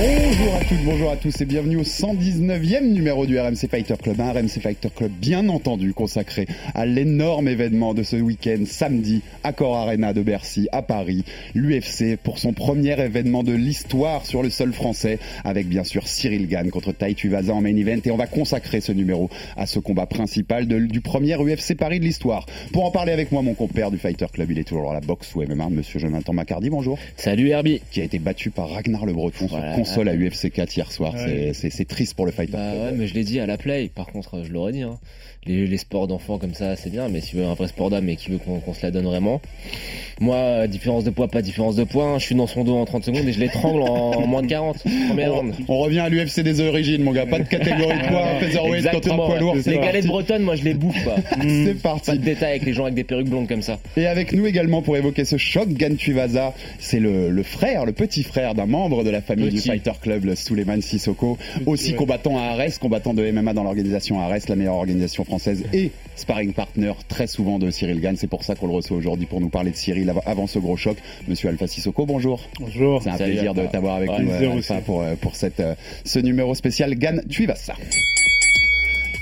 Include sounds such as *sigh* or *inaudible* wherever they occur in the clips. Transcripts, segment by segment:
Bonjour à toutes, bonjour à tous et bienvenue au 119e numéro du RMC Fighter Club. Un RMC Fighter Club bien entendu consacré à l'énorme événement de ce week-end samedi à Cor Arena de Bercy à Paris. L'UFC pour son premier événement de l'histoire sur le sol français avec bien sûr Cyril Gann contre Tai Tuivasa en main event et on va consacrer ce numéro à ce combat principal de- du premier UFC Paris de l'histoire. Pour en parler avec moi mon compère du Fighter Club, il est toujours à la boxe ou MMA, monsieur Jonathan Macardy, bonjour. Salut Herbie. Qui a été battu par Ragnar Le Breton Voilà. sur console à UFC 4 hier soir. C'est- C'est triste pour le Fighter Bah ouais, mais je l'ai dit à la play. Par contre, je l'aurais dit. Hein. Les, les sports d'enfants comme ça, c'est bien, mais si tu veux un vrai sport d'âme et qui veut qu'on se la donne vraiment. Moi, différence de poids, pas différence de poids. hein. Je suis dans son dos en 30 secondes et je l'étrangle en, en moins de 40. Première On, revient à l'UFC des origines, mon gars. Pas de catégorie de poids, featherweight contre un poids lourd. c'est Les parti. galettes bretonnes, moi je les bouffe pas. *laughs* C'est parti. Pas de détails avec les gens avec des perruques blondes comme ça. Et avec nous également pour évoquer ce choc, Gan Tuivasa, c'est le, le frère, le petit frère d'un membre de la famille du. Fighter Club, le Suleiman Sissoko, aussi combattant à Arès, combattant de MMA dans l'organisation Arès, la meilleure organisation française, et sparring partner très souvent de Cyril Gann. C'est pour ça qu'on le reçoit aujourd'hui pour nous parler de Cyril av- avant ce gros choc. Monsieur Alpha Sissoko, bonjour. Bonjour. C'est un Salut, plaisir de t'avoir avec Ouais, nous, plaisir euh. Alpha, pour, euh, pour cette, euh, ce numéro spécial Gann Tuivasa.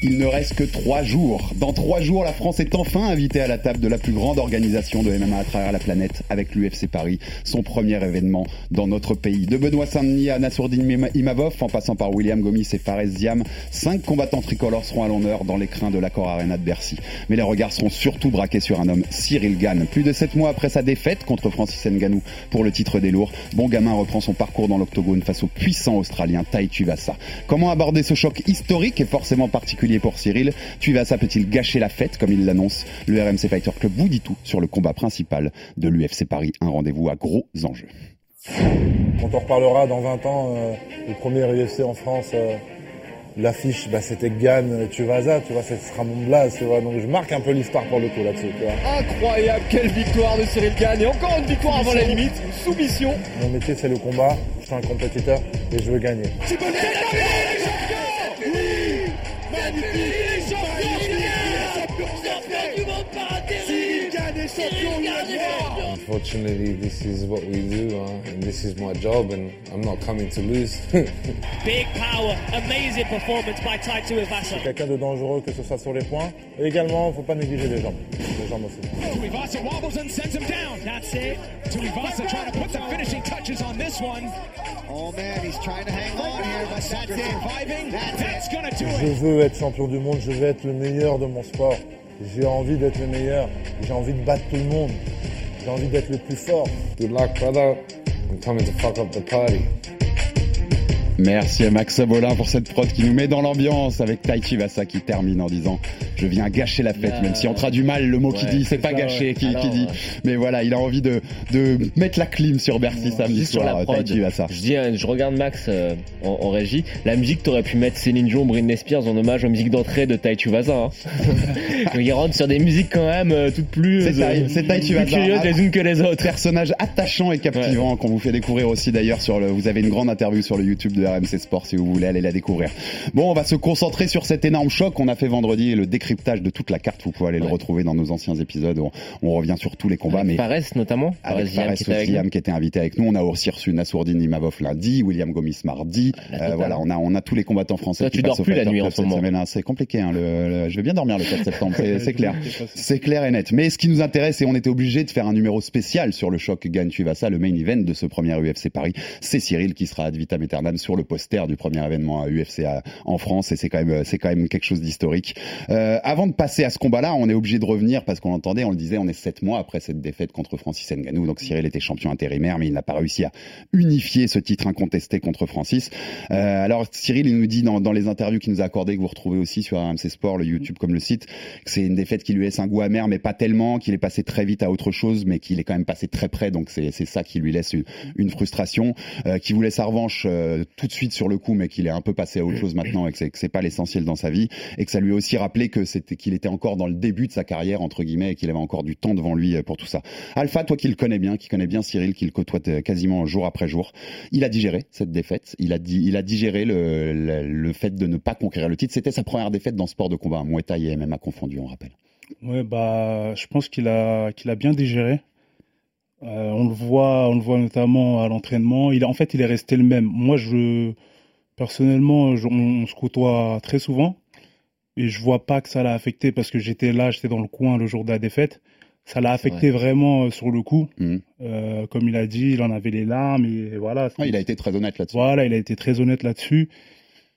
Il ne reste que trois jours. Dans trois jours, la France est enfin invitée à la table de la plus grande organisation de MMA à travers la planète avec l'UFC Paris, son premier événement dans notre pays. De Benoît Saint-Denis à Nassourdine Ima- Imavov, en passant par William Gomis et Fares Ziam, cinq combattants tricolores seront à l'honneur dans l'écrin de l'Accor Arena de Bercy. Mais les regards seront surtout braqués sur un homme, Cyril Gann. Plus de sept mois après sa défaite contre Francis Ngannou pour le titre des lourds, Bon Gamin reprend son parcours dans l'octogone face au puissant Australien Tai Tuivasa. Comment aborder ce choc historique et forcément particulier pour Cyril Tuivasa peut-il gâcher la fête comme il l'annonce? Le RMC Fighter Club vous dit tout sur le combat principal de l'UFC Paris, un rendez-vous à gros enjeux. Quand on reparlera dans 20 ans, euh, le premier UFC en France, euh, l'affiche, bah, c'était Gann Tuivasa, tu vois, ce sera mon blaze, tu vois. Donc je marque un peu l'histoire pour le coup là-dessus, tu vois. Incroyable, quelle victoire de Cyril Gann et encore une victoire avant la limite, soumission. Mon métier, c'est le combat. Je suis un compétiteur et je veux gagner. Unfortunately, this is what we do, uh, and this is my job, and I'm not coming to lose. *laughs* Big power, amazing performance by Tai Tuivasa. Quelqu'un de dangereux, que ce soit sur les points. Et également, faut pas négliger les jambes. Les jambes aussi. Tuivasa wobbles and sends him down. That's it. Tuivasa trying to put the finishing touches on this one. Oh man, he's trying to hang on here, but That's that's it. surviving. That's That's gonna do Je it. veux être champion du monde, je veux être le meilleur de mon sport. J'ai envie d'être le meilleur. J'ai envie de battre tout le monde. J'ai envie d'être le plus fort. Good luck, brother. I'm coming to fuck up the party. Merci à Max Sabolin pour cette prod qui nous met dans l'ambiance avec Tai Tuivasa qui termine en disant je viens gâcher la fête même si on traduit mal le mot qui ouais, dit c'est pas ça, gâché ouais. qui, Alors, qui dit mais voilà il a envie de, de mettre la clim sur Bercy samedi Juste sur soir la Tai prod, je dis, euh, je regarde Max euh, en, en régie. La musique, t'aurais pu mettre Céline Dion, Britney Spears en hommage aux musiques d'entrée de Tai Tuivasa. Hein. *laughs* Il rentre sur des musiques quand même euh, toutes plus, C'est euh, plus les unes que les autres. personnage attachant et captivant qu'on vous fait découvrir aussi d'ailleurs sur le vous avez une grande interview sur le YouTube de RMC Sport si vous voulez aller la découvrir. Bon, on va se concentrer sur cet énorme choc qu'on a fait vendredi et le décryptage de toute la carte, vous pouvez aller le Ouais. retrouver dans nos anciens épisodes, on, on revient sur tous les combats mais Fares notamment. avec Ziam Fares qui était avec nous. qui était invité avec nous. On a aussi reçu Nassourdine Imavov lundi, William Gomis mardi. La Euh, voilà, on a on a tous les combattants français. Toi, qui tu dors plus la nuit en ce moment. hein. C'est compliqué. Hein, le, le- je vais bien dormir le 4 septembre, c'est *laughs* clair. C'est clair et net. Mais ce qui nous intéresse, et on était obligé de faire un numéro spécial sur le choc Gann Tuivasa, le main event de ce premier UFC Paris, c'est Cyril qui sera ad vitam aeternam sur le poster du premier événement à UFC en France et c'est quand même c'est quand même quelque chose d'historique. Euh, avant de passer à ce combat-là, on est obligé de revenir parce qu'on l'entendait, on le disait, on est sept mois après cette défaite contre Francis Ngannou. Donc Cyril était champion intérimaire, mais il n'a pas réussi à unifier ce titre incontesté contre Francis. Euh, alors Cyril, il nous dit dans, dans les interviews qu'il nous a accordées, que vous retrouvez aussi sur RMC Sport, le YouTube comme le site, que c'est une défaite qui lui laisse un goût amer, mais pas tellement, qu'il est passé très vite à autre chose, mais qu'il est quand même passé très près. Donc c'est ça qui lui laisse une, frustration, euh, qui voulait sa revanche euh, tout de suite sur le coup, mais qu'il est un peu passé à autre chose maintenant et que c'est pas l'essentiel dans sa vie, et que ça lui a aussi rappelé que c'était qu'il était encore dans le début de sa carrière entre guillemets et qu'il avait encore du temps devant lui euh, pour tout ça. Alpha, toi qui le connais bien, qui connais bien Cyril, qui le côtoie euh, quasiment jour après jour, il a digéré cette défaite. Il a dit, il a digéré le, le, le fait de ne pas conquérir le titre. C'était sa première défaite dans ce sport de combat, Muay Thai et MMA confondu, on rappelle. Ouais, bah, je pense qu'il a, qu'il a bien digéré. Euh, on le voit, on le voit notamment à l'entraînement. Il, en fait, il est resté le même. Moi, je, personnellement, je- on, on se côtoie très souvent et je vois pas que ça l'a affecté parce que j'étais là, j'étais dans le coin le jour de la défaite. Ça l'a affecté vraiment euh, sur le coup. Mhm. Euh, comme il a dit, il en avait les larmes et voilà. Ouais, il a été très honnête là-dessus. Voilà, il a été très honnête là-dessus.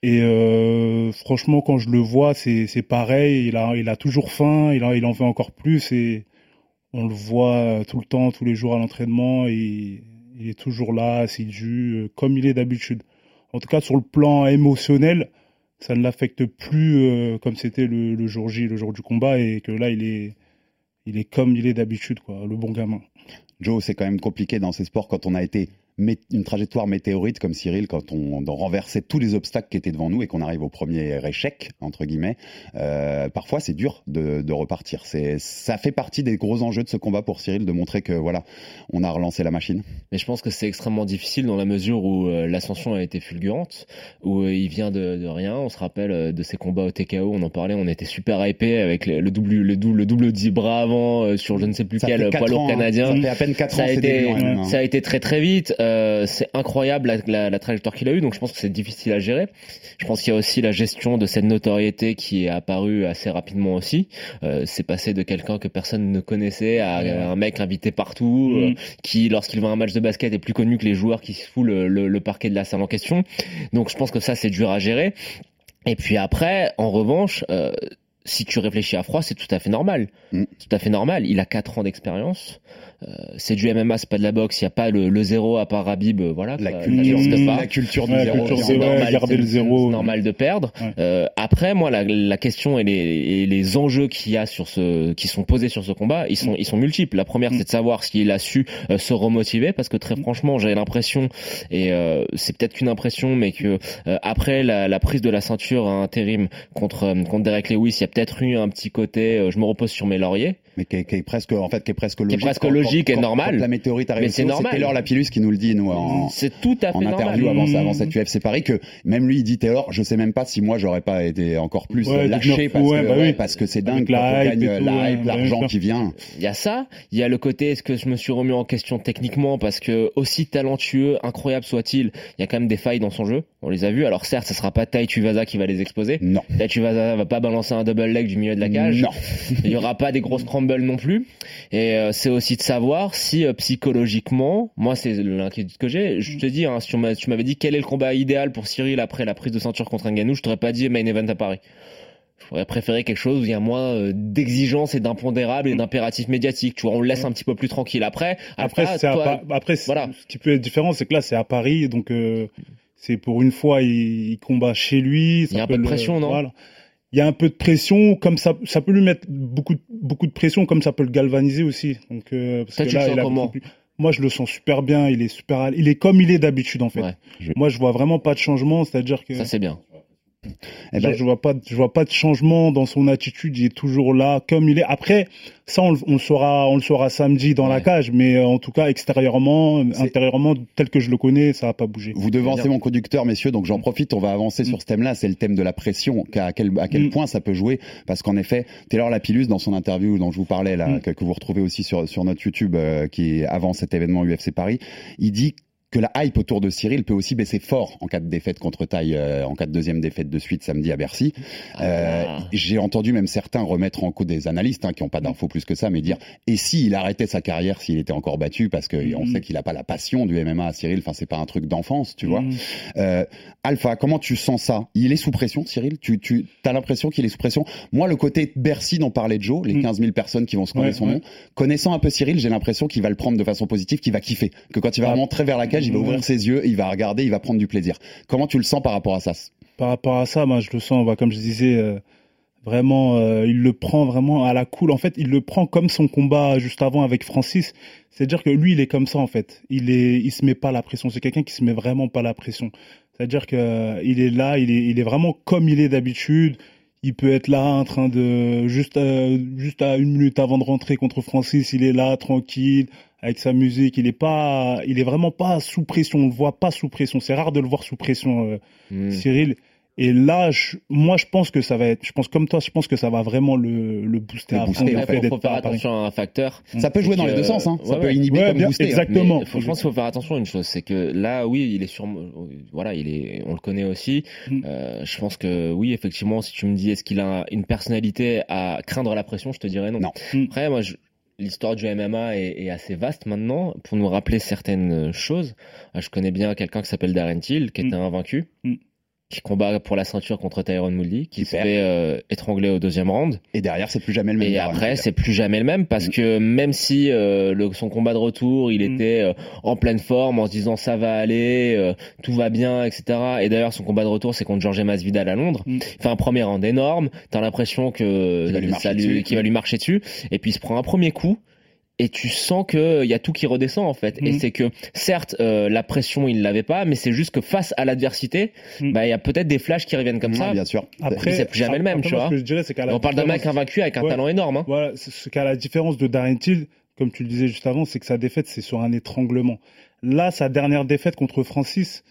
Et euh, franchement, quand je le vois, c'est c'est pareil. Il a, il a toujours faim. Il, a, il en veut encore plus. Et on le voit tout le temps, tous les jours à l'entraînement. Et il est toujours là, assidu, euh, comme il est d'habitude. En tout cas, sur le plan émotionnel, ça ne l'affecte plus euh, comme c'était le, le jour J, le jour du combat. Et que là, il est, il est comme il est d'habitude, quoi, le bon gamin. Joe, c'est quand même compliqué dans ces sports quand on a été une trajectoire météorite comme Cyril, quand on, on renversait tous les obstacles qui étaient devant nous et qu'on arrive au premier échec, entre guillemets. Euh, parfois, c'est dur de, de repartir. C'est, ça fait partie des gros enjeux de ce combat pour Cyril de montrer que voilà, on a relancé la machine. Mais je pense que c'est extrêmement difficile dans la mesure où euh, l'ascension a été fulgurante, où euh, il vient de, de rien. On se rappelle de ses combats au TKO, on en parlait, on était super hypé avec le, le double, le double, le double 10 bras avant sur je ne sais plus Ça quel poids lourd hein. canadien. Ça fait à peine 4 ça ans. a été, début, hein. ça a été très très vite. Euh, c'est incroyable la, la, la trajectoire qu'il a eue, donc je pense que c'est difficile à gérer. Je pense qu'il y a aussi la gestion de cette notoriété qui est apparue assez rapidement aussi. Euh, c'est passé de quelqu'un que personne ne connaissait à un mec invité partout, euh, Mhm. qui lorsqu'il va à un match de basket est plus connu que les joueurs qui se foulent le, le- le parquet de la salle en question. Donc je pense que ça c'est dur à gérer. Et puis après, en revanche, euh, si tu réfléchis à froid, c'est tout à fait normal. Mm. Tout à fait normal. Il a 4 ans d'expérience. Euh, c'est du MMA, c'est pas de la boxe. Il y a pas le, le zéro à part Habib. euh, Voilà. La ça- culture, ça pas. la culture du Ouais, zéro. culture qui est zéro, en- ouais, normal, garder c'est- le zéro. c'est normal de perdre. Ouais. Euh, après, moi, la, la question et les, et les enjeux qu'il y a sur ce, qui sont posés sur ce combat, ils sont, ils sont multiples. La première, Mm. c'est de savoir s'il a su euh, se remotiver, parce que très franchement, j'ai l'impression, et euh, c'est peut-être qu'une impression, mais que euh, après la, la prise de la ceinture à intérim contre contre Derek Lewis, il y a peut-être eu un petit côté, euh, je me repose sur mes lauriers. Mais qui est, qui est presque en fait qui est presque est logique. presque Quand- logique quand- et quand- normal. quand la météorite arrive. C'est normal. Taylor Lapillus qui nous le dit nous en, C'est tout à fait en normal. interview avant, Mmh. avant cette UFC Paris que même lui il dit Taylor je sais même pas si moi j'aurais pas été encore plus Ouais, lâché devenir parce, fou, ouais, que, bah oui. parce que c'est dingue quand la on hype ouais, l'argent qui vient Il y a ça, il y a le côté est-ce que je me suis remis en question techniquement parce que aussi talentueux, incroyable soit-il, il y a quand même des failles dans son jeu. On les a vues. Alors certes, ce sera pas Tai Tuivasa qui va les exposer. non Tai Tuivasa va pas balancer un double leg du milieu de la cage. non Il y aura pas des grosses *laughs* non plus. Et euh, c'est aussi de savoir si euh, psychologiquement, moi c'est l'inquiétude que j'ai. Je te dis, hein, si tu m'avais dit quel est le combat idéal pour Cyril après la prise de ceinture contre Ngannou, je t'aurais pas dit main event à Paris. J'aurais préféré quelque chose où il y a moins euh, d'exigences et d'impondérables et d'impératifs médiatiques. Tu vois, on le laisse un petit peu plus tranquille. Après, Après, toi, après c'est- voilà. ce qui peut être différent, c'est que là, c'est à Paris, donc c'est pour une fois, il, il combat chez lui. Il y a un peu de le- pression, non? voilà. Il y a un peu de pression, comme ça, ça peut lui mettre beaucoup, de- beaucoup de pression, comme ça peut le galvaniser aussi. Donc, euh, parce que là, il a plus- Moi, je le sens super bien. Il est super, il est comme il est d'habitude en fait. Ouais. Je- Moi, je vois vraiment pas de changement, c'est-à-dire que ça c'est bien. Eh ben, je vois pas, je vois pas de changement dans son attitude. Il est toujours là, comme il est. Après, ça, on, le- on le saura, on le saura samedi dans la cage, mais euh, en tout cas, extérieurement, intérieurement, tel que je le connais, ça a pas bougé. Vous devancez mon conducteur, messieurs, donc j'en profite, on va avancer sur ce thème-là, c'est le thème de la pression, à quel, à quel Mm. point ça peut jouer, parce qu'en effet, Taylor Lapillus, dans son interview dont je vous parlais, là, Mm. que, que vous retrouvez aussi sur, sur notre YouTube, euh, qui est avant cet événement UFC Paris, il dit que la hype autour de Cyril peut aussi baisser fort en cas de défaite contre Taille, euh, en cas de deuxième défaite de suite samedi à Bercy. Euh, Ah. J'ai entendu même certains remettre en cause des analystes hein, qui n'ont pas d'infos plus que ça, mais dire et si il arrêtait sa carrière s'il était encore battu parce que on Mhm. sait qu'il n'a pas la passion du MMA à Cyril. Enfin, c'est pas un truc d'enfance, tu vois. Mhm. Euh, Alpha, comment tu sens ça? Il est sous pression, Cyril? Tu, tu as l'impression qu'il est sous pression? Moi, le côté Bercy dont parlait Joe, les Mm. 15 000 personnes qui vont se connaître Ouais, son ouais. nom, connaissant un peu Cyril, j'ai l'impression qu'il va le prendre de façon positive, qu'il va kiffer, que quand il va Ah. rentrer vers la il va ouvrir ses yeux, il va regarder, il va prendre du plaisir. Comment tu le sens par rapport à ça Par rapport à ça, moi, je le sens, bah, comme je disais, euh, vraiment, euh, il le prend vraiment à la cool. En fait, il le prend comme son combat juste avant avec Francis. C'est-à-dire que lui, il est comme ça, en fait. Il est, il se met pas la pression. C'est quelqu'un qui se met vraiment pas la pression. C'est-à-dire que euh, il est là, il est, il est vraiment comme il est d'habitude. Il peut être là en train de juste, euh, juste à une minute avant de rentrer contre Francis, il est là tranquille avec sa musique. Il est pas, il est vraiment pas sous pression. On le voit pas sous pression. C'est rare de le voir sous pression. euh, Hmm. Cyril. Et là, je- moi, je pense que ça va être, je pense comme toi, je pense que ça va vraiment le, le booster Le à booster, fond, en le Après, fait faut, faire attention à un facteur. Ça peut jouer dans les deux sens, hein. ça ouais, peut inhiber Ouais, comme bien- booster. exactement. Faut- je pense qu'il faut faire attention à une chose, c'est que là, oui, il est sur, voilà, il est, on le connaît aussi. Mm. Euh, je pense que oui, effectivement, si tu me dis est-ce qu'il a une personnalité à craindre la pression, je te dirais non. Non. Mm. Après, moi, je- l'histoire du MMA est, est assez vaste maintenant pour nous rappeler certaines choses. Euh, Je connais bien quelqu'un qui s'appelle Darren Till, qui Mm. était invaincu. Qui combat pour la ceinture contre Tyrone Woodley, qui se fait euh, étrangler au deuxième round. Et derrière, c'est plus jamais le même. Et après, c'est plus jamais le même parce Mm. que même si euh, le, son combat de retour, il Mm. était euh, en pleine forme, en se disant ça va aller, euh, tout va bien, etc. Et d'ailleurs, son combat de retour, c'est contre Georges Masvidal à Londres. Mm. Il fait un premier round énorme. T'as l'impression que Qu'il va lui ça marcher dessus. qu'il va lui marcher dessus. Et puis il se prend un premier coup. Et tu sens que il y a tout qui redescend en fait. Et Mhm. c'est que certes euh, la pression il l'avait pas, mais c'est juste que face à l'adversité, Mhm. bah il y a peut-être des flashs qui reviennent comme Ouais, ça. bien sûr. Après, c'est plus jamais le même, après, tu moi, vois. Ce que je dirais, c'est qu'à la On parle d'un mec invaincu avec un Ouais. talent énorme. Hein. Voilà, ce qu'à la différence de Darren Till, comme tu le disais juste avant, c'est que sa défaite, c'est sur un étranglement. Là, sa dernière défaite contre Francis,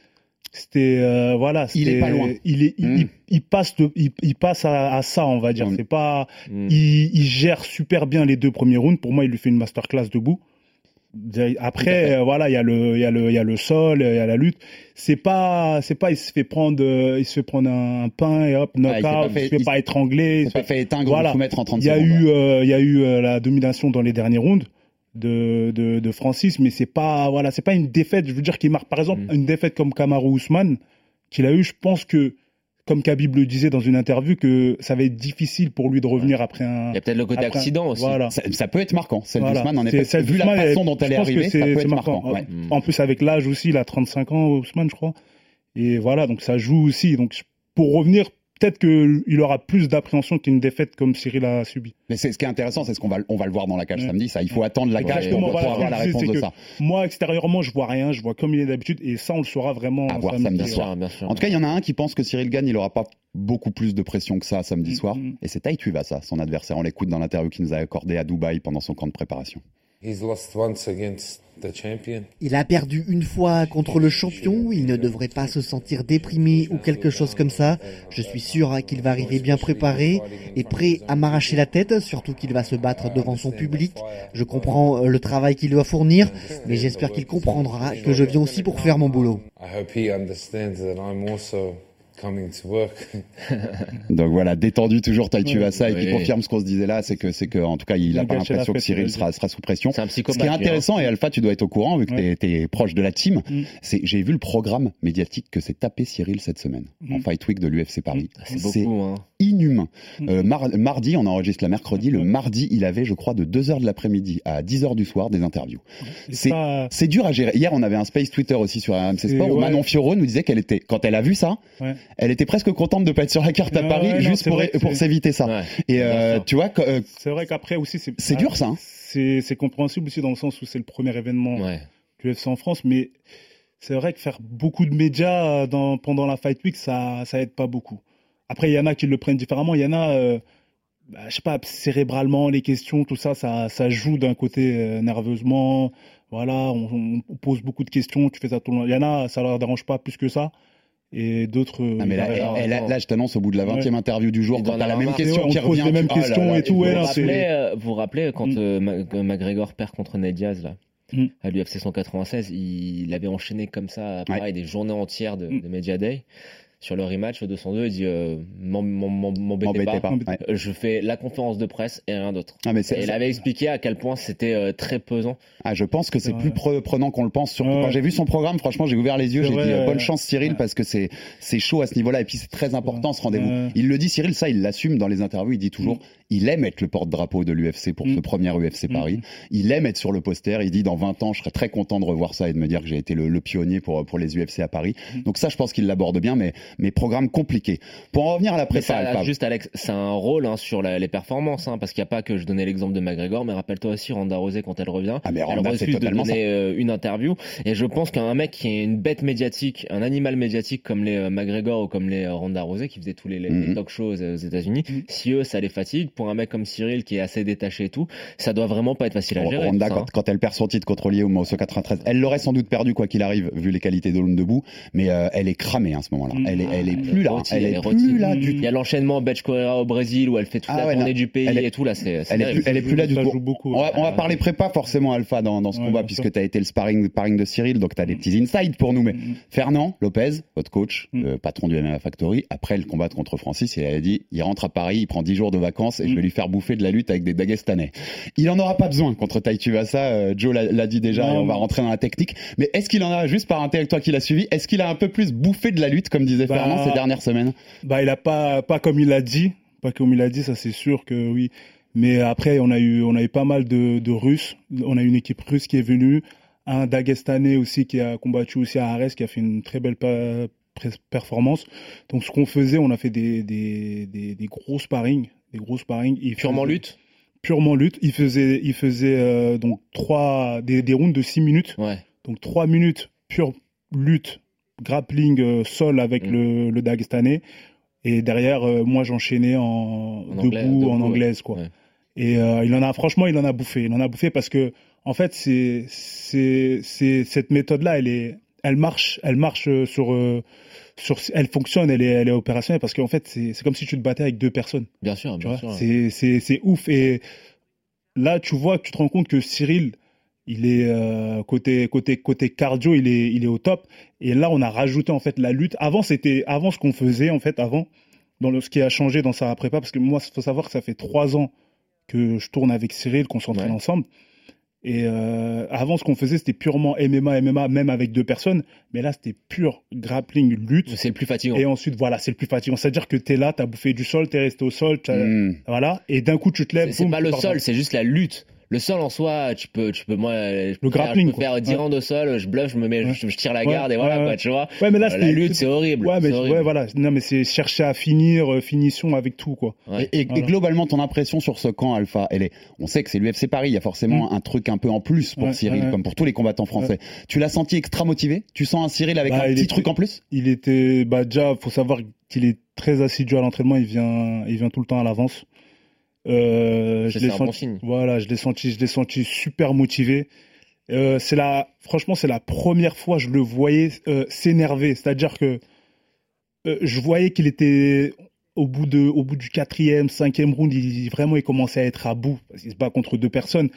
c'était euh, voilà, Il est pas loin. Il est, il, Mm. il- il passe de, il, il passe à, à ça, on va dire. Mm. C'est pas, Mm. il, il gère super bien les deux premiers rounds. Pour moi, il lui fait une masterclass debout. Après, euh, voilà, il y a le, il y a le, il y a le sol, il y a la lutte. C'est pas, c'est pas, il se fait prendre, euh, il se fait prendre un, un pain et hop, il s'est knockout. pas il, fait- se fait pas étrangler. Il se pas fait- fait éteindre Voilà. ou soumettre en 30 il y a secondes. eu, euh, il y a eu euh, la domination dans les derniers rounds de, de, de Francis, mais c'est pas, voilà, c'est pas une défaite. Je veux dire qu'il marque, par exemple, Mm. une défaite comme Kamaru Ousmane qu'il a eu. Je pense que, comme Khabib le disait dans une interview, que ça va être difficile pour lui de revenir après un. Il y a peut-être le côté accident aussi. Voilà. Ça, ça peut être marquant. Celle Voilà. d'Ousmane, en C'est- effet. celle Vu la façon elle- dont elle je est pense que arrivée, ça c'est- peut c'est être marquant. marquant. ouais. En plus, avec l'âge aussi, il a 35 ans, Ousmane, je crois. Et voilà, donc ça joue aussi. Donc, pour revenir, peut-être qu'il aura plus d'appréhension qu'une défaite comme Cyril a subi. Mais c'est ce qui est intéressant, c'est ce qu'on va, on va le voir dans la cage Ouais. samedi. Ça, il faut attendre la cage pour, pour voilà, avoir la réponse de ça. Moi, extérieurement, je vois rien. Je vois comme il est d'habitude. Et ça, on le saura vraiment À voir samedi soir. sûr, bien sûr. En tout cas, il y en a un qui pense que Cyril gagne, il aura pas beaucoup plus de pression que ça samedi Mm, soir. mm. Et c'est Tai Tuivasa, son adversaire. On l'écoute dans l'interview qu'il nous a accordé à Dubaï pendant son camp de préparation. He's lost once against the champion. Il a perdu une fois contre le champion, il ne devrait pas se sentir déprimé ou quelque chose comme ça. Je suis sûr qu'il va arriver bien préparé et prêt à m'arracher la tête, surtout qu'il va se battre devant son public. Je comprends euh, le travail qu'il doit fournir, mais j'espère qu'il comprendra que je viens aussi pour faire mon boulot. Coming to work. Donc voilà, détendu toujours Tai Tuivasa et qui confirme ce qu'on se disait là, c'est que c'est que en tout cas il a pas l'impression que Cyril sera, sera sous pression. C'est un Ce qui est hein. intéressant et Alpha, tu dois être au courant vu que Ouais. t'es es proche de la team. Mm. C'est j'ai vu le programme médiatique que s'est tapé Cyril cette semaine Mm. en Fight Week de l'UFC Paris. hein. C'est beaucoup. Hein. Inhumain. Mm. Euh, mar- mardi, on enregistre la mercredi. Le mardi, il avait, je crois, de 2h de l'après-midi à 10h du soir des interviews. C'est- dur à gérer. Hier, on avait un space Twitter aussi sur AMC C'est- Sport où ouais. Manon Fiorot nous disait qu'elle était, quand elle a vu ça, Ouais. elle était presque contente de pas être sur la carte à Ouais, Paris ouais, juste pour, s'éviter ça. Ouais. Et euh, tu vois, que, euh, c'est vrai qu'après aussi, c'est. c'est dur ça. hein. C'est compréhensible aussi dans le sens où c'est le premier événement Ouais. du UFC en France, mais c'est vrai que faire beaucoup de médias dans, pendant la Fight Week, ça, ça aide pas beaucoup. Après, il y en a qui le prennent différemment. Il y en a, euh, bah, je sais pas, cérébralement, les questions, tout ça, ça, ça joue d'un côté euh, nerveusement. Voilà, on, on pose beaucoup de questions, tu fais ça tout le long. Il y en a, ça leur dérange pas plus que ça. Et d'autres. Ah, mais ils là, je t'annonce au bout de la 20e interview du jour, quand t'as la avoir même question On qui revient. les mêmes tu- ah là questions là, et tout, vous ouais, vous non, Vous rappelez vous rappelez, euh, vous vous rappelez quand Mm. euh, McGregor perd contre Ned Diaz là Mm. à l'UFC 196. Il, il avait enchaîné comme ça, pareil, des journées entières de, Mm. de Media Day. Sur le rematch, le 202, il dit euh, m'em- m'em- m'em- m'embêtez pas, pas, ouais. Je fais la conférence de presse et rien d'autre. Ah, il avait expliqué à quel point c'était euh, très pesant. Ah, je pense que c'est Ouais. plus pre- prenant qu'on le pense. Surtout Ouais. quand j'ai vu son programme, franchement, j'ai ouvert les yeux, j'ai dit euh, bonne chance Cyril Ouais. parce que c'est c'est chaud à ce niveau-là et puis c'est très important ce rendez-vous. Ouais. Il le dit Cyril, ça il l'assume dans les interviews, il dit toujours Mm. il aime être le porte-drapeau de l'UFC pour Mm. ce premier UFC Mm. Paris. Il aime être sur le poster, il dit dans 20 ans, je serais très content de revoir ça et de me dire que j'ai été le, le pionnier pour pour les UFC à Paris. Mm. Donc ça je pense qu'il l'aborde bien mais mais programme compliqué. Pour en revenir à la prépa, ça, juste Alex, c'est un rôle hein, sur la- les performances, hein, parce qu'il n'y a pas que je donnais l'exemple de McGregor, mais rappelle-toi aussi Ronda Rousey quand elle revient, Ah, mais elle Ronda, c'est refuse de donner euh, une interview. Et je pense qu'un mec qui est une bête médiatique, un animal médiatique comme les euh, McGregor ou comme les euh, Ronda Rousey qui faisaient tous les, Mhm. talk shows euh, aux États-Unis, Mhm. si eux ça les fatigue, pour un mec comme Cyril qui est assez détaché et tout, ça doit vraiment pas être facile à gérer. Tout ça, quand, quand elle perd son titre contre Olivier au 93, elle l'aurait sans doute perdu quoi qu'il arrive, vu les qualités de l'homme debout, mais euh, elle est cramée à ce moment-là. Mm. Elle est, elle est Ah, plus là. rôtie, Elle elle est est plus là Mm. Il y a l'enchaînement Betch Correa au Brésil où elle fait toute Ah la ouais, tournée du pays Elle est- et tout là, c'est c'est Elle est plus, elle est plus là du tout. On va, on va Ouais. parler prépa forcément Alpha dans, dans ce Ouais, combat puisque tu as été le sparring, sparring de Cyril, donc tu as des petits insights pour nous. Mais Mm. Fernand Lopez, votre coach, Mm. euh, patron du MMA Factory, après le combat contre Francis, il a dit il rentre à Paris, il prend 10 jours de vacances et je Mm. vais lui faire bouffer de la lutte avec des Dagestanais. Il en aura pas besoin contre Tai Tuivasa, euh, Joe l'a dit déjà et on va rentrer dans la technique. Mais est-ce qu'il en a, juste par intérêt toi qui l'a suivi, est-ce qu'il a un peu plus bouffé de la lutte comme disait Bah, ces dernières semaines Bah, il a pas, pas comme il a dit, pas comme il a dit, ça c'est sûr que oui. Mais après, on a eu, on a eu pas mal de, de Russes. On a eu une équipe russe qui est venue, un Dagestanais aussi qui a combattu aussi à Arès, qui a fait une très belle performance. Donc, ce qu'on faisait, on a fait des, des, des, des gros sparring, des gros sparring. Il Purement faisait- lutte? Purement lutte. Il faisait, il faisait euh, donc trois, des, des rounds de 6 minutes. Ouais. Donc 3 minutes pure lutte, grappling euh, sol avec Mm. le, le Dagestanais. Et derrière, euh, moi j'enchaînais en, debout, anglais, debout, en anglaise quoi. Ouais. Et euh, il en a franchement, il en a bouffé. Il en a bouffé parce que en fait, c'est c'est c'est cette méthode là, elle est elle marche, elle marche sur euh, sur elle fonctionne, elle est elle est opérationnelle parce qu'en fait, c'est c'est comme si tu te battais avec deux personnes. Bien sûr, bien sûr. c'est c'est c'est ouf et là tu vois, tu te rends compte que Cyril, il est euh, côté côté côté cardio, il est il est au top et là on a rajouté en fait la lutte. Avant c'était avant ce qu'on faisait en fait avant dans le, ce qui a changé dans sa prépa parce que moi faut savoir que ça fait trois ans que je tourne avec Cyril, qu'on s'entraîne Ouais. ensemble. Et euh, avant, ce qu'on faisait, c'était purement MMA, MMA, même avec deux personnes. Mais là, c'était pur grappling, lutte. C'est le plus fatigant. Et ensuite, voilà, c'est le plus fatigant. C'est-à-dire que t'es là, t'as bouffé du sol, t'es resté au sol, t'as- Mm. voilà. Et d'un coup, tu te lèves. C'est pas le sol, c'est juste la lutte. Le sol en soi, tu peux, tu peux, moi, je peux faire, grappling, je peux faire quoi. 10 Ouais. rounds au sol, je bluffe, je me mets, Ouais. je, je tire la Ouais, garde et voilà, ouais, quoi, tu vois. Ouais, mais là, Euh, la lutte, c'est horrible. Ouais, mais c'est horrible. ouais, voilà. Non, mais c'est chercher à finir, euh, finition avec tout, quoi. Ouais. Et, et- et Voilà. globalement, ton impression sur ce camp Alpha, elle est, on sait que c'est l'UFC Paris, il y a forcément un truc un peu en plus pour Mm. Ouais, Cyril, ouais. comme pour tous les combattants français. Tu l'as senti extra motivé? Tu sens un Cyril avec Bah, un petit était- truc en plus? Il était, bah, déjà, faut savoir qu'il est très assidu à l'entraînement. Il vient, il vient tout le temps à l'avance. Euh, je l'ai bon senti, signe. voilà, je l'ai senti, je l'ai senti super motivé. Euh, c'est la, franchement, c'est la première fois que je le voyais euh, s'énerver. C'est-à-dire que je voyais qu'il était au bout de, au bout du quatrième, cinquième round, il, vraiment, il commençait à être à bout parce qu'il se bat contre deux personnes.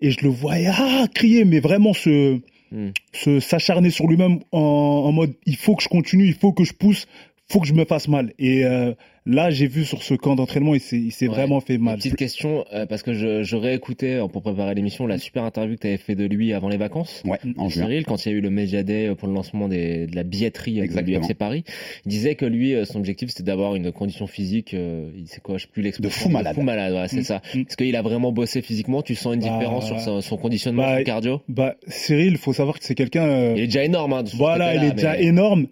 Et je le voyais ah, crier, mais vraiment se, Hmm. se s'acharner sur lui-même en, en mode il faut que je continue, il faut que je pousse, faut que je me fasse mal. Et euh, là, j'ai vu sur ce camp d'entraînement, il s'est, Ouais. vraiment fait mal. Petite question, euh, parce que je, je réécoutais euh, pour préparer l'émission la super interview que tu avais fait de lui avant les vacances. Ouais, en juin. Cyril, quand il y a eu le Media Day pour le lancement des, de la billetterie euh, de Exactement. l'UFC Paris, il disait que lui, son objectif, c'était d'avoir une condition physique, euh, il sait quoi, je sais plus l'expression. De fou malade. fou malade, ouais, c'est Mm. ça. Mm. Est-ce qu'il a vraiment bossé physiquement Tu sens une Bah, différence sur son, son conditionnement, bah, son cardio? Bah, Cyril, faut savoir que c'est quelqu'un. euh, Il est déjà énorme. Hein, de voilà, il est déjà mais- énorme.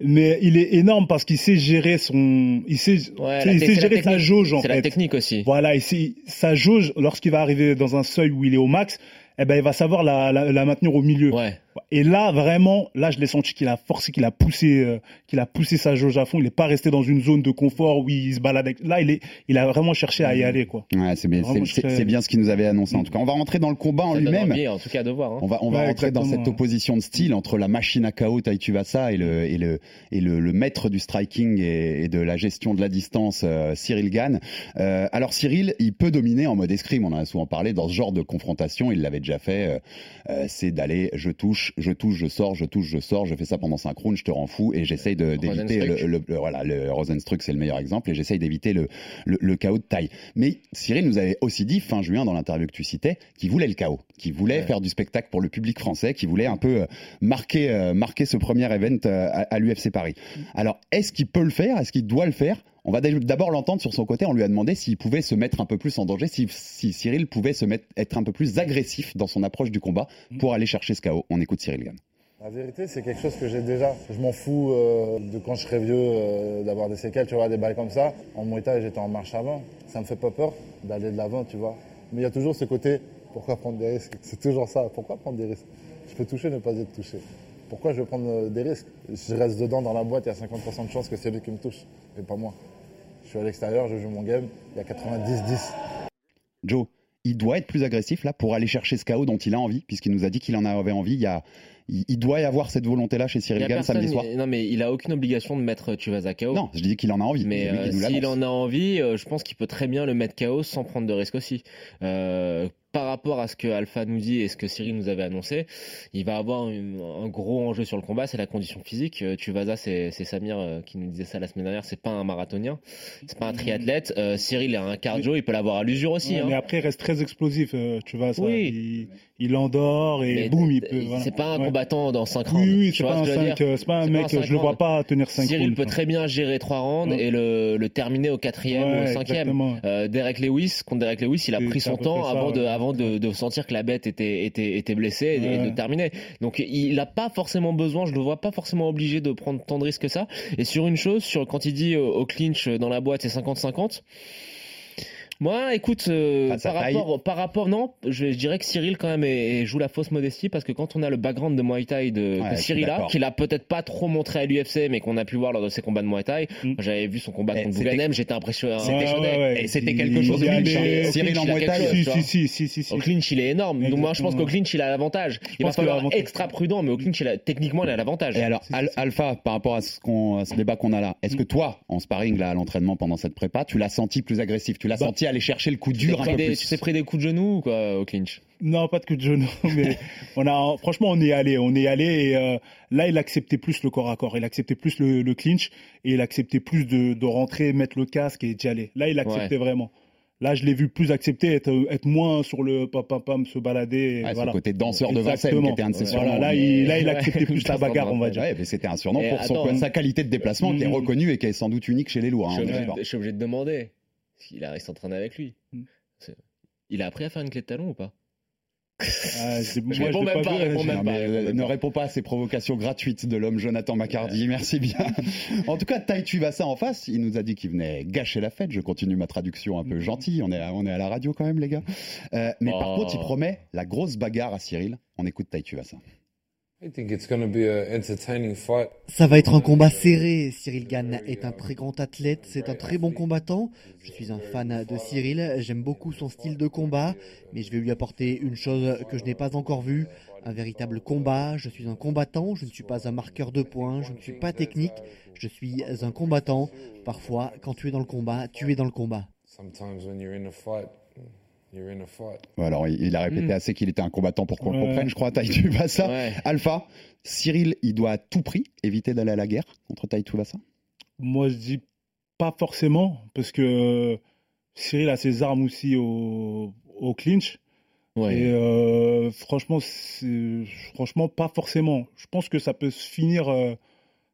Mais il est énorme parce qu'il sait gérer son, il sait, Ouais, il sait c'est gérer sa jauge en C'est fait. la technique aussi. Voilà, et c'est sa jauge lorsqu'il va arriver dans un seuil où il est au max, eh ben il va savoir la, la, la maintenir au milieu. Ouais. Et là, vraiment, là, je l'ai senti qu'il a forcé, qu'il a poussé, euh, qu'il a poussé sa jauge à fond. Il n'est pas resté dans une zone de confort où il se balade. Avec... Là, il est, il a vraiment cherché à y aller, quoi. Ouais, c'est bien, serais- bien ce qu'il nous avait annoncé. En tout cas, on va rentrer dans le combat en lui-même. en tout cas, de voir. hein. On va, on va Ouais, rentrer dans cette ouais. opposition de style entre la machine à KO Tai Tuivasa et le, et le, et le, le maître du striking et, et de la gestion de la distance, euh, Cyril Gann. Euh, alors Cyril, il peut dominer en mode escrime, on en a souvent parlé, dans ce genre de confrontation, il l'avait déjà fait, euh, c'est d'aller, je touche, je touche, je sors, je touche, je sors, je fais ça pendant 5 rounds, je te rends fou, et j'essaye de- d'éviter le, Rosenstruck. le, le- voilà, le Rosenstruck, c'est le meilleur exemple, et j'essaye d'éviter le, le, le chaos de taille. Mais Cyril nous avait aussi dit, fin juin, dans l'interview que tu citais, qu'il voulait le chaos, qu'il voulait Ouais. faire du spectacle pour le public français, qu'il voulait un peu euh, marquer, euh, marquer ce premier event euh, à, à l'UFC Paris. Alors, est-ce qu'il peut le faire? Est-ce qu'il doit le faire? On va d'abord l'entendre sur son côté. On lui a demandé s'il pouvait se mettre un peu plus en danger, si, si Cyril pouvait se mettre, être un peu plus agressif dans son approche du combat pour aller chercher ce chaos. On écoute Cyril Gann. La vérité, c'est quelque chose que j'ai déjà. Je m'en fous euh, de quand je serai vieux euh, d'avoir des séquelles, tu vois, des bails comme ça. En Muay Thai, j'étais en marche avant. Ça me fait pas peur d'aller de l'avant, tu vois. Mais il y a toujours ce côté, pourquoi prendre des risques? C'est toujours ça. Pourquoi prendre des risques? Je peux toucher, ne pas être touché. Pourquoi je vais prendre euh, des risques? Je reste dedans dans la boîte, il y a 50% de chance que c'est lui qui me touche, et pas moi. Je suis à l'extérieur, je joue mon game, il y a 90-10. Joe, il doit être plus agressif là pour aller chercher ce chaos dont il a envie, puisqu'il nous a dit qu'il en avait envie. Il, y a, il, il doit y avoir cette volonté-là chez Il Cyril Gann samedi soir. Non, mais il a aucune obligation de mettre Tuvasa KO. Non, je dis qu'il en a envie. Mais euh, s'il en a envie, euh, je pense qu'il peut très bien le mettre KO sans prendre de risque aussi. Euh, par rapport à ce que Alpha nous dit et ce que Cyril nous avait annoncé, il va avoir une- un gros enjeu sur le combat, c'est la condition physique. Euh, Tuvasa, c'est c'est Samir euh, qui nous disait ça la semaine dernière, c'est pas un marathonien, c'est pas un triathlète. Euh, Cyril a un cardio, il peut l'avoir à l'usure aussi. Ouais, hein. Mais après, il reste très explosif, tu vois. Ça, Oui. il, il endort et Mais boum, il peut. voilà. C'est pas un Ouais. combattant dans 5 rounds. Oui, oui, c'est pas, ce un 5, pas mec, cinq je le vois rounds. pas tenir 5 Cyril peut très bien gérer 3 rounds Ouais. et le, le terminer au quatrième ou au Ouais, cinquième. exactement. Euh, Derek Lewis, contre Derek Lewis, il a pris son temps avant, de. Avant de, de sentir que la bête était, était, était blessée et, et de terminer. Donc il n'a pas forcément besoin, je le vois pas forcément obligé de prendre tant de risques que ça. Et sur une chose, sur quand il dit au clinch dans la boîte c'est 50-50. Moi, écoute, euh, par rapport, par rapport, non, je, je dirais que Cyril quand même est- est- joue la fausse modestie parce que quand on a le background de Muay Thai de, Ouais, Cyril d'accord. qu'il a peut-être pas trop montré à l'UFC, mais qu'on a pu voir lors de ses combats de Muay Thai, Mm. j'avais vu son combat Eh, contre Bouganem, j'étais impressionné. Ouais. Et c'était Il- quelque chose il de hein. Cyril il en Muay Thai. Si, si, si, si. Au clinch, il est énorme. Donc moi, je pense qu'au clinch, il a l'avantage. Il va falloir extra prudent, mais au clinch, il a- techniquement, il a l'avantage. Et alors, Al- Alpha, par rapport à ce, qu'on, ce débat qu'on a là, est-ce que toi, en sparring là, à l'entraînement pendant cette prépa, tu l'as senti plus agressif? Tu l'as Bah. Aller chercher le coup dur un pris peu des- plus tu t'es pris des coups de genoux ou quoi au clinch? Non, pas de coup de genou, *laughs* mais on a, franchement, on est allé, on est allé et euh, là, il acceptait plus le corps à corps, il acceptait plus le, le clinch et il acceptait plus de, de rentrer, mettre le casque et d'y aller. Là, il acceptait vraiment. Là, je l'ai vu plus accepter, être, être moins sur le pam pam pam, se balader. ce voilà. côté danseur de Vincennes, qui était un de ses Voilà, surnoms. là, il, là, il Ouais, acceptait *laughs* plus la bagarre, on va dire. Ouais, mais c'était un surnom Et pour son- sa qualité de déplacement qui est Mm. reconnue et qui est sans doute unique chez les je, hein, d'accord. de- je suis obligé de demander s'il a resté entraîné avec lui. Mm. C'est- Il a appris à faire une clé de talon ou pas? Ah, *laughs* moi, Je réponds même pas, réponds même réponds ne pas. réponds pas à ces provocations gratuites de l'homme Jonathan Macardy. Merci bien. *laughs* En tout cas, Tai Tuivasa en face, il nous a dit qu'il venait gâcher la fête. Je continue ma traduction un peu gentille. On est, à, on est à la radio quand même, les gars. Euh, mais par Oh. contre, il promet la grosse bagarre à Cyril. On écoute Tai Tuivasa. Ça va être un combat serré. Cyril Gann est un très grand athlète, c'est un très bon combattant. Je suis un fan de Cyril, j'aime beaucoup son style de combat, mais je vais lui apporter une chose que je n'ai pas encore vue, un véritable combat. Je suis un combattant, je ne suis pas un marqueur de points, je ne suis pas technique, je suis un combattant. Parfois, quand tu es dans le combat, tu es dans le combat. Alors, il, a répété Mm. assez qu'il était un combattant pour qu'on le comprenne, je crois, Tai Tuivasa. Ouais. Alpha, Cyril, il doit à tout prix éviter d'aller à la guerre contre Tai Tuivasa. Moi, je dis pas forcément, parce que Cyril a ses armes aussi au, au clinch. Ouais. Et euh, franchement, franchement, pas forcément. Je pense que ça peut se finir, euh,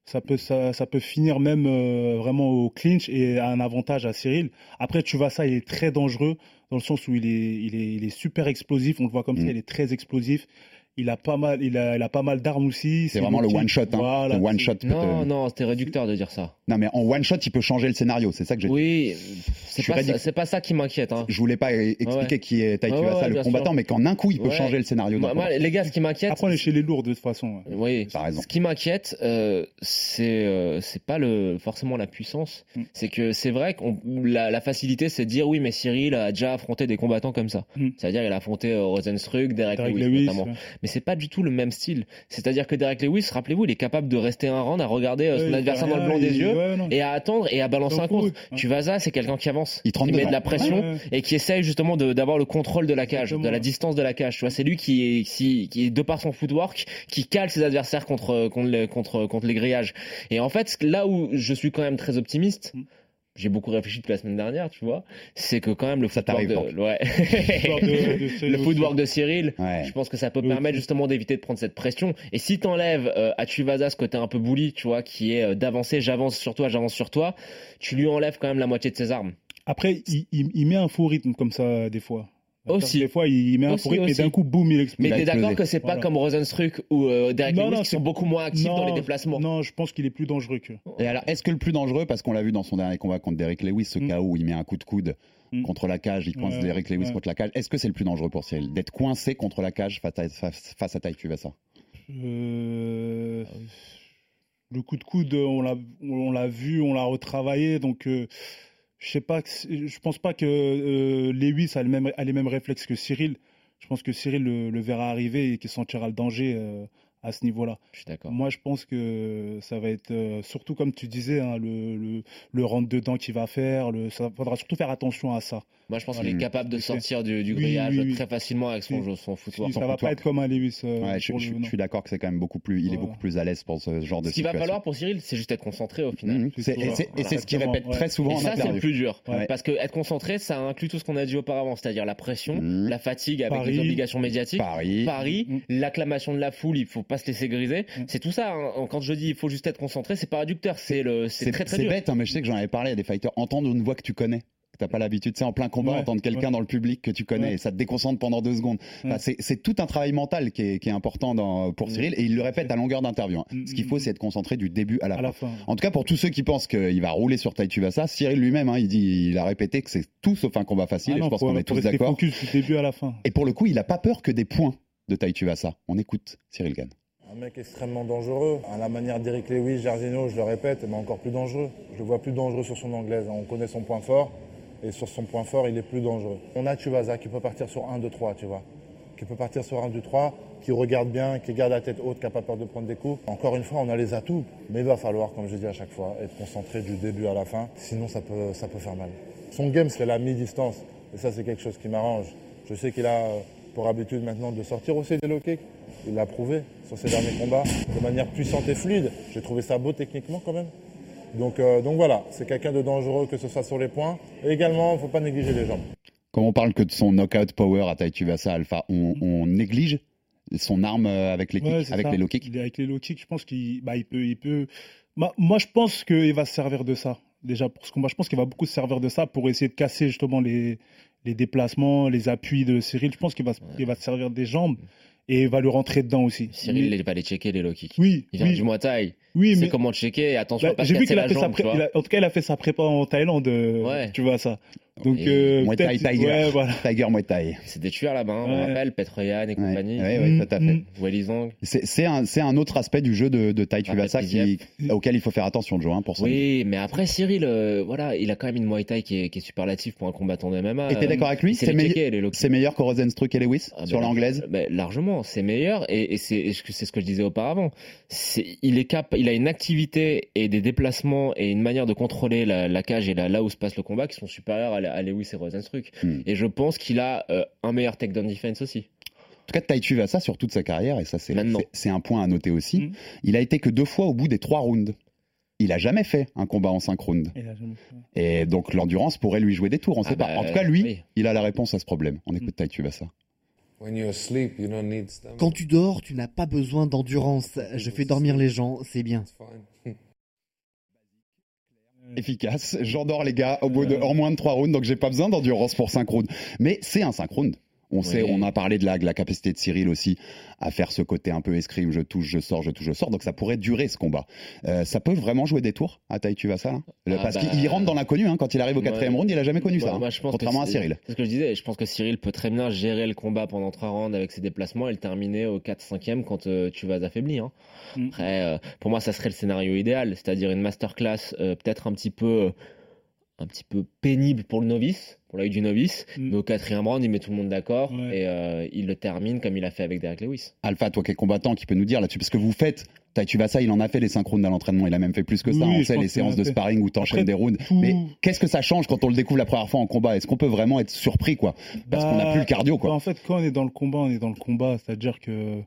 ça peut, ça, ça peut finir même euh, vraiment au clinch et à un avantage à Cyril. Après, tu vois ça, il est très dangereux dans le sens où il est, il est, il est super explosif. On le voit comme Mm. ça, il est très explosif. Il a pas mal, il a, il a pas mal d'armes aussi. C'est vraiment le one shot. Hein. Voilà, le one c'est- shot. peut Non, te- non, c'était réducteur de dire ça. Non, mais en one shot, il peut changer le scénario. C'est ça que j'ai. Oui, c'est pas, réduc- ça- c'est pas ça qui m'inquiète. Hein. Je voulais pas expliquer Ouais. qui est Tai Ouais, ouais, le combattant, sûr. mais qu'en un coup, il peut Ouais. changer le scénario. Moi, moi, les gars, ce qui m'inquiète, Après, on est chez les lourds de toute façon. Oui, T'as raison. ce qui m'inquiète, euh, c'est euh, c'est pas le forcément la puissance, Mm. c'est que c'est vrai que la, la facilité, c'est de dire oui, mais Cyril a déjà affronté des combattants comme ça. Mm. C'est-à-dire, il a affronté euh, Rosenstruck, Derek, Lewis, notamment. Mais c'est pas du tout le même style. C'est-à-dire que Derek Lewis, rappelez-vous, il est capable de rester un round à regarder euh, son adversaire dans le blanc des yeux ouais, et à attendre et à balancer un contre. fout, ouais. Tuivasa, c'est quelqu'un qui avance, Il qui met dedans. de la pression Ouais, ouais. et qui essaye justement de- d'avoir le contrôle de la cage, Exactement, de la ouais. distance de la cage. Tu vois, c'est lui qui est, qui, qui est de par son footwork, qui cale ses adversaires contre contre les, contre contre les grillages. Et en fait, là où je suis quand même très optimiste. Mm. J'ai beaucoup réfléchi depuis la semaine dernière, tu vois. C'est que quand même le Ça footwork de, ouais. Le footwork *laughs* de Cyril, Ouais. je pense que ça peut Oui. permettre justement d'éviter de prendre cette pression. Et si t'enlèves euh, à Tuvasa ce côté un peu bully, tu vois, qui est euh, d'avancer, j'avance sur toi, j'avance sur toi, tu lui enlèves quand même la moitié de ses armes. Après, il, il, il met un faux rythme comme ça, des fois. Aussi. Des fois, il met un Aussi, et aussi. d'un coup, boum, il explose. Mais t'es d'accord que c'est pas Voilà. comme Rosenstruck ou euh, Derek Non, Lewis non, qui sont beaucoup moins actifs dans les Non, déplacements? Non, je pense qu'il est plus dangereux que. Et alors, est-ce que le plus dangereux, parce qu'on l'a vu dans son dernier combat contre Derek Lewis, ce Mm. cas où il met un coup de coude Mm. contre la cage, il coince Ouais, Derek Lewis ouais. contre la cage, est-ce que c'est le plus dangereux pour Cyril? D'être coincé contre la cage face à, à Tai Tuivasa? Euh, le coup de coude, on l'a, on l'a vu, on l'a retravaillé, donc euh, je sais pense pas que euh, Lewis a, les mêmes réflexes que Cyril. Je pense que Cyril le, le verra arriver et qu'il sentira le danger euh, à ce niveau-là. Je suis d'accord. Moi, je pense que ça va être euh, surtout comme tu disais, hein, le, le, le rentre dedans qu'il va faire. Le, ça faudra surtout faire attention à ça. Moi, je pense Voilà. qu'il est capable de sortir du, grillage oui, oui. très facilement avec son, son footwork. ça va footwork. pas être comme un Lewis. euh, Ouais, je, suis d'accord que c'est quand même beaucoup plus, il est beaucoup plus à l'aise pour ce genre de Ce qu'il va falloir pour Cyril, c'est juste être concentré au final. C'est- Et c'est- et c'est ce qu'il répète ouais. très souvent Et en ça, c'est le plus dur. Ouais. Parce que être concentré, ça inclut tout ce qu'on a dit auparavant, c'est-à-dire la pression, Mhm. la fatigue avec Paris. les obligations médiatiques. Paris. Paris, l'acclamation de la foule, il faut pas se laisser griser. Mhm. C'est tout ça. hein. Quand je dis il faut juste être concentré, c'est pas réducteur, c'est le, c'est très très c'est bête, hein, mais je sais que j'en avais parlé à des fighters. Entendre une voix que tu connais, que t'as pas l'habitude, c'est en plein combat, Ouais, entendre quelqu'un ouais. dans le public que tu connais Ouais. et ça te déconcentre pendant deux secondes. Enfin, Ouais. c'est- c'est tout un travail mental qui est, qui est important dans, pour Mm. Cyril et il le répète à longueur d'interview. hein. Mm, Ce qu'il mm, faut, mm. c'est être concentré du début à la à fin. la fin. En tout cas, pour tous ceux qui pensent qu'il va rouler sur Tai Tuivasa, Cyril lui-même, hein, il dit, il a répété que c'est tout sauf un combat facile. Ah et non, je pense qu'on est tous d'accord. focus du début à la fin. Et pour le coup, il a pas peur que des points de Tai Tuivasa. On écoute Cyril Gann. Un mec extrêmement dangereux. À la manière d'Eric Lewis, Jargino, je le répète, mais encore plus dangereux. Je le vois plus dangereux sur son anglaise. On connaît son point fort. Et sur son point fort, il est plus dangereux. On a Tuivasa qui peut partir sur 1, 2, 3, tu vois. Qui peut partir sur 1, 2, 3, qui regarde bien, qui garde la tête haute, qui n'a pas peur de prendre des coups. Encore une fois, on a les atouts. Mais il va falloir, comme je dis à chaque fois, être concentré du début à la fin. Sinon, ça peut, ça peut faire mal. Son game, c'est la mi-distance. Et ça, c'est quelque chose qui m'arrange. Je sais qu'il a euh, pour habitude maintenant de sortir aussi des low kicks. Il l'a prouvé sur ses derniers combats de manière puissante et fluide. J'ai trouvé ça beau techniquement quand même. Donc, euh, donc voilà, c'est quelqu'un de dangereux que ce soit sur les points. Et également, il ne faut pas négliger les jambes. Comme on parle que de son knockout power à Tai Tuivasa Alpha, on, on néglige son arme avec les. Ouais, kicks, avec ça. les low kicks? Il est avec les low kicks, je pense qu'il bah, il peut, il peut. Bah, moi, je pense qu'il va se servir de ça. Déjà pour ce combat, je pense qu'il va beaucoup se servir de ça pour essayer de casser justement les, les déplacements, les appuis de Cyril. Je pense qu'il va, il va se servir des jambes et va le rentrer dedans aussi. Cyril, Mais- il va les checker les low kicks. oui, Il vient oui, du Muay Thai. oui, Il sait mais comment checker. Et attention, bah, pas j'ai vu qu'il a fait sa jambe, pré- tu vois. il a- en tout cas, il a fait sa prépa en Thaïlande. euh, Ouais. Tu vois ça. Donc Et euh, Muay Thai Tiger. ouais, voilà. Tiger Muay Thai. C'est des tueurs là-bas, hein, on Ouais. rappelle, Petroyan et Ouais, compagnie. ouais, Mm, tout à fait. mm. Welisong. C'est c'est un, c'est un autre aspect du jeu de, de Tai Tuivasa qui, auquel il faut faire attention, Joe, hein, pour ça. Oui, mais après Cyril, euh, voilà, il a quand même une Muay Thai qui est, qui est superlative pour un combattant de MMA. Et t'es d'accord avec lui C'est. C'est meilleur que Rosenstruck et Lewis Ah, sur ben, l'anglaise ben, c'est meilleur et, et c'est ce que je disais auparavant. Il est cap, il a une activité et des déplacements et une manière de contrôler la, la cage et la- là où se passe le combat qui sont supérieurs à, à Lewis et Rosenstruck. Hmm. Et je pense qu'il a euh, un meilleur takedown defense aussi. En tout cas, Tai Tuivasa, sur toute sa carrière, et ça, c'est un point à noter aussi, Mm. il a été que deux fois au bout des trois rounds. Il a jamais fait un combat en cinq rounds. Il a jamais fait. Et donc, l'endurance pourrait lui jouer des tours, on Ah sait bah, pas. En tout cas, lui, oui. il a la réponse à ce problème. On écoute Tai Tuivasa. When Quand tu dors, tu n'as pas besoin d'endurance. Je fais dormir les gens, c'est bien. *laughs* Efficace. J'endors les gars au bout de, en moins de trois rounds, donc j'ai pas besoin d'endurance pour cinq rounds. Mais c'est un cinq rounds. On sait, Oui. on a parlé de la, de la capacité de Cyril aussi à faire ce côté un peu escrime, je touche, je sors, je touche, je sors. Donc ça pourrait durer ce combat. Euh, ça peut vraiment jouer des tours à Tai Tuivasa là Le- Ah Parce bah, qu'il rentre dans l'inconnu. Hein, quand il arrive au Ouais. quatrième round, il a jamais connu ça. hein, je pense contrairement à Cyril. C'est ce que je disais. Je pense que Cyril peut très bien gérer le combat pendant trois rounds avec ses déplacements et le terminer au 4-5e quand euh, tu vas affaibli. Hein. Mm. Après, euh, pour moi, ça serait le scénario idéal, c'est-à-dire une masterclass euh, peut-être un petit peu, euh, un petit peu pénible pour le novice, pour l'œil du novice, Mm. mais au quatrième round, il met tout le monde d'accord Ouais. et euh, il le termine comme il a fait avec Derek Lewis. Alpha, toi qui es combattant, qui peut nous dire là-dessus Parce que vous faites, Tai Tuivasa, il en a fait les synchrones à l'entraînement, il a même fait plus que ça. Oui, on sait les séances de sparring où t'enchaînes des rounds. tout- Mais qu'est-ce que ça change quand on le découvre la première fois en combat? Est-ce qu'on peut vraiment être surpris quoi? Parce qu'on n'a Bah, plus le cardio quoi. bah, en fait, quand on est dans le combat, on est dans le combat. C'est-à-dire que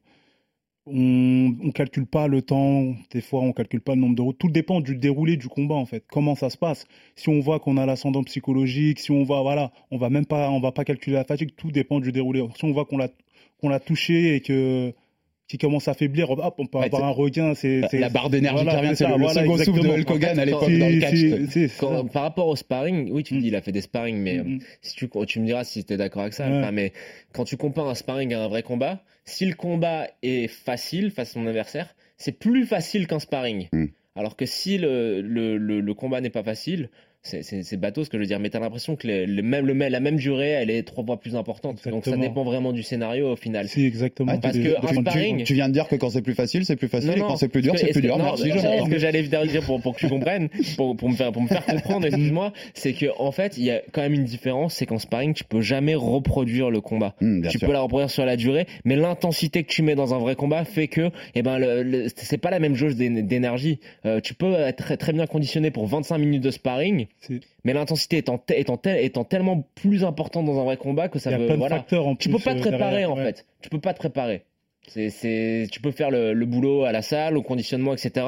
on, on calcule pas le temps. Des fois, on calcule pas le nombre de rounds. Tout dépend du déroulé du combat, en fait. Comment ça se passe? Si on voit qu'on a l'ascendant psychologique, si on va, voilà, on va même pas, on va pas calculer la fatigue. Tout dépend du déroulé. Si on voit qu'on l'a, qu'on l'a touché et que qui commence à faiblir, hop, on peut Ouais, avoir un regain. C'est La- c'est- la barre d'énergie voilà, qui revient, c'est le- voilà, second souffle de. Hulk Hogan à En fait, l'époque dans le Si, catch. si, si, c'est Quand- ça. par rapport au sparring, oui, tu me Mm. dis, il a fait des sparring, mais Mm, mm. si tu, tu me diras si tu es d'accord avec ça. Ouais. Enfin, mais quand tu compares un sparring à un vrai combat, si le combat est facile face à son adversaire, c'est plus facile qu'un sparring. Mm. Alors que si le, le, le, le combat n'est pas facile, c'est- bateau ce que je veux dire, mais tu as l'impression que le, le même, le, la même durée, elle est trois fois plus importante. Donc ça dépend vraiment du scénario au final. Si, exactement. Parce que Tu- sparring- Tu viens de dire que quand c'est plus facile, c'est plus facile, Non, et quand c'est plus dur, c'est plus est-ce dur. Merci, non, Jean. Ce que j'allais dire pour, pour que tu comprennes, pour, pour, me faire, pour me faire comprendre, excuse-moi, c'est que en fait, il y a quand même une différence, c'est qu'en sparring, tu peux jamais reproduire le combat. Bien tu sûr. peux la reproduire sur la durée, mais l'intensité que tu mets dans un vrai combat fait que, eh ben, le, le- c'est pas la même jauge d'é- d'énergie. Euh, tu peux être très, très bien conditionné pour 25 minutes de sparring, mais l'intensité étant, te- étant, te- étant tellement plus importante dans un vrai combat que ça veut, voilà. Tu peux pas te euh, préparer derrière, en ouais. fait. Tu peux pas te préparer. C'est, c'est, tu peux faire le, le boulot à la salle, au conditionnement, etc.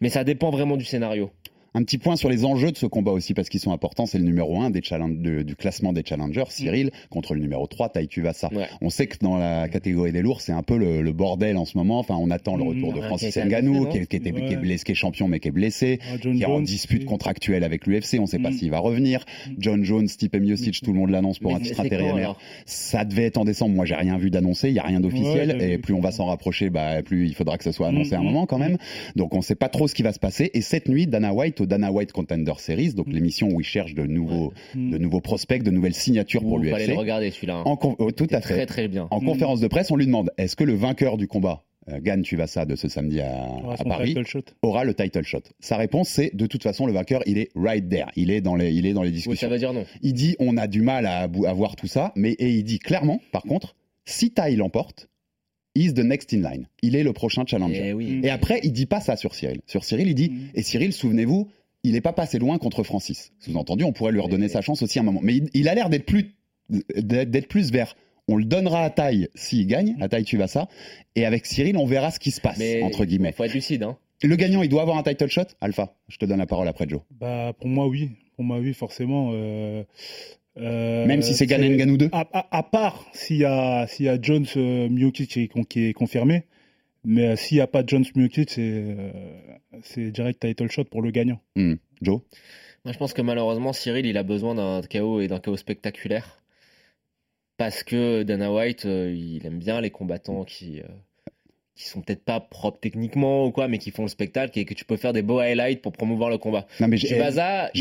Mais ça dépend vraiment du scénario. Un petit point sur les enjeux de ce combat aussi, parce qu'ils sont importants. C'est le numéro 1 des challenge, de- du classement des challengers, Cyril, contre le numéro 3, Tai Tuivasa. Ouais. On sait que dans la catégorie des lourds, c'est un peu le, le bordel en ce moment. Enfin, on attend le Mhm. retour de Francis Ngannou, qui, est- qui était, qui est Ouais. blessé, qui est champion, mais qui est blessé. Ah, qui est en Jones, dispute contractuelle avec l'UFC, on ne sait pas Mm. s'il va revenir. John Jones, Stipe Miocic, tout le monde l'annonce pour Mais un titre intérimaire. Ça devait être en décembre. Moi, j'ai rien vu d'annoncé. Il y a rien d'officiel. Ouais, et plus on va s'en rapprocher, bah, plus il faudra que ce soit annoncé à un Mm, moment quand mm, même. Donc, on ne sait pas trop ce qui va se passer. Et cette nuit, Dana White au Dana White Contender Series, donc Mm. l'émission où il cherche de nouveaux, Mm. de nouveaux prospects, de nouvelles signatures pour Ouh, fallait le l'UFC. regarder celui-là. hein. En oh, tout à Très fait. très bien. En Mm. conférence de presse, on lui demande est-ce que le vainqueur du combat, euh, Gann Tuvasa de ce samedi à, Paris, aura le title shot? Sa réponse, c'est de toute façon, le vainqueur, il est right there. Il est dans les, il est dans les Oui, ça discussions. veut dire non. Il dit on a du mal à, à voir tout ça, mais et il dit clairement, par contre, si Tai l'emporte, is the next in line. Il est le prochain challenger. Eh oui. Et après, il dit pas ça sur Cyril. Sur Cyril, il dit Mm. et Cyril, souvenez-vous, il est pas passé loin contre Francis. Sous-entendu, on pourrait lui redonner Mais- sa chance aussi à un moment. Mais il, il a l'air d'être plus d'être plus vers on le donnera à Tai s'il gagne, à Tai Tuvasa, et avec Cyril, on verra ce qui se passe Mais entre guillemets. faut être lucide. Hein. Le gagnant, il doit avoir un title shot. Alpha, je te donne la parole après Joe. Bah, pour moi, oui. Pour moi, oui, forcément. euh, euh, Même si c'est Gann Ganou 2. À, à- à part s'il y a, s'il y a Jones euh, Miocic qui, est con- qui est confirmé, mais euh, s'il n'y a pas Jones Miocic, c'est euh, c'est direct title shot pour le gagnant. Hmm. Joe? Moi, je pense que malheureusement, Cyril, il a besoin d'un chaos et d'un chaos spectaculaire. Parce que Dana White, euh, il aime bien les combattants qui, euh, qui sont peut-être pas propres techniquement ou quoi, mais qui font le spectacle et que tu peux faire des beaux highlights pour promouvoir le combat. Non mais vais,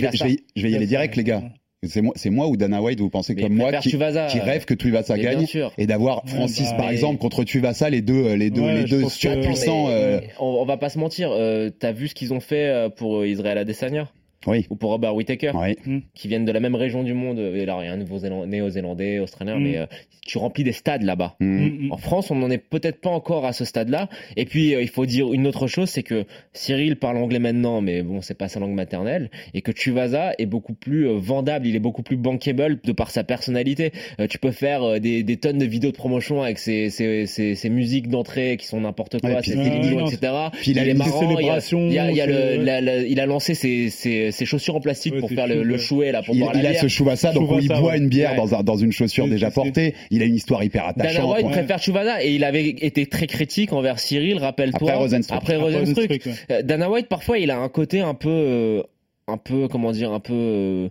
vais- je vais y aller direct, les gars. C'est moi, c'est moi ou Dana White, vous pensez Mais comme moi, qui, Tuvasa, qui rêve que bien gagne sûr. et d'avoir Ouais, Francis, bah, par mais- exemple, contre Tuvasa, les deux, les deux, Ouais, les deux que- surpuissants. Euh, on, on va pas se mentir, euh, t'as vu ce qu'ils ont fait euh, pour Israël Adesanya? Oui. ou pour Robert Whittaker Ouais. qui viennent de la même région du monde. Et alors, il y a un néo-zélandais, australien, Mm. mais euh, tu remplis des stades là-bas. Mm. Mm, mm. En France, on n'en est peut-être pas encore à ce stade-là. Et puis, euh, il faut dire une autre chose, c'est que Cyril parle anglais maintenant, mais bon, c'est pas sa langue maternelle, et que Tuvasa est beaucoup plus euh, vendable, il est beaucoup plus bankable de par sa personnalité. Euh, tu peux faire euh, des, des tonnes de vidéos de promotion avec ses, ses, ses, ses musiques d'entrée qui sont n'importe quoi, Ouais, puis- ses télévisions, etc. Puis il a il est une marrant, il y a- célébration, il y a, il y a le- c'est- la- la- il a lancé ses, ses, ses chaussures en plastique Ouais, pour faire le, le chouet là pour Il, boire la il a bière. ce Chuvasa, donc il boit ouais. une bière Ouais. dans, un- dans une chaussure déjà portée. Il a une histoire hyper Dana attachante. White Ouais. préfère Chuvasa et il avait été très critique envers Cyril, rappelle-toi. Après Rosenstruck. Après Après Rosenstruck. Euh, Dana White, parfois, il a un côté un peu, euh, un peu comment dire un peu euh,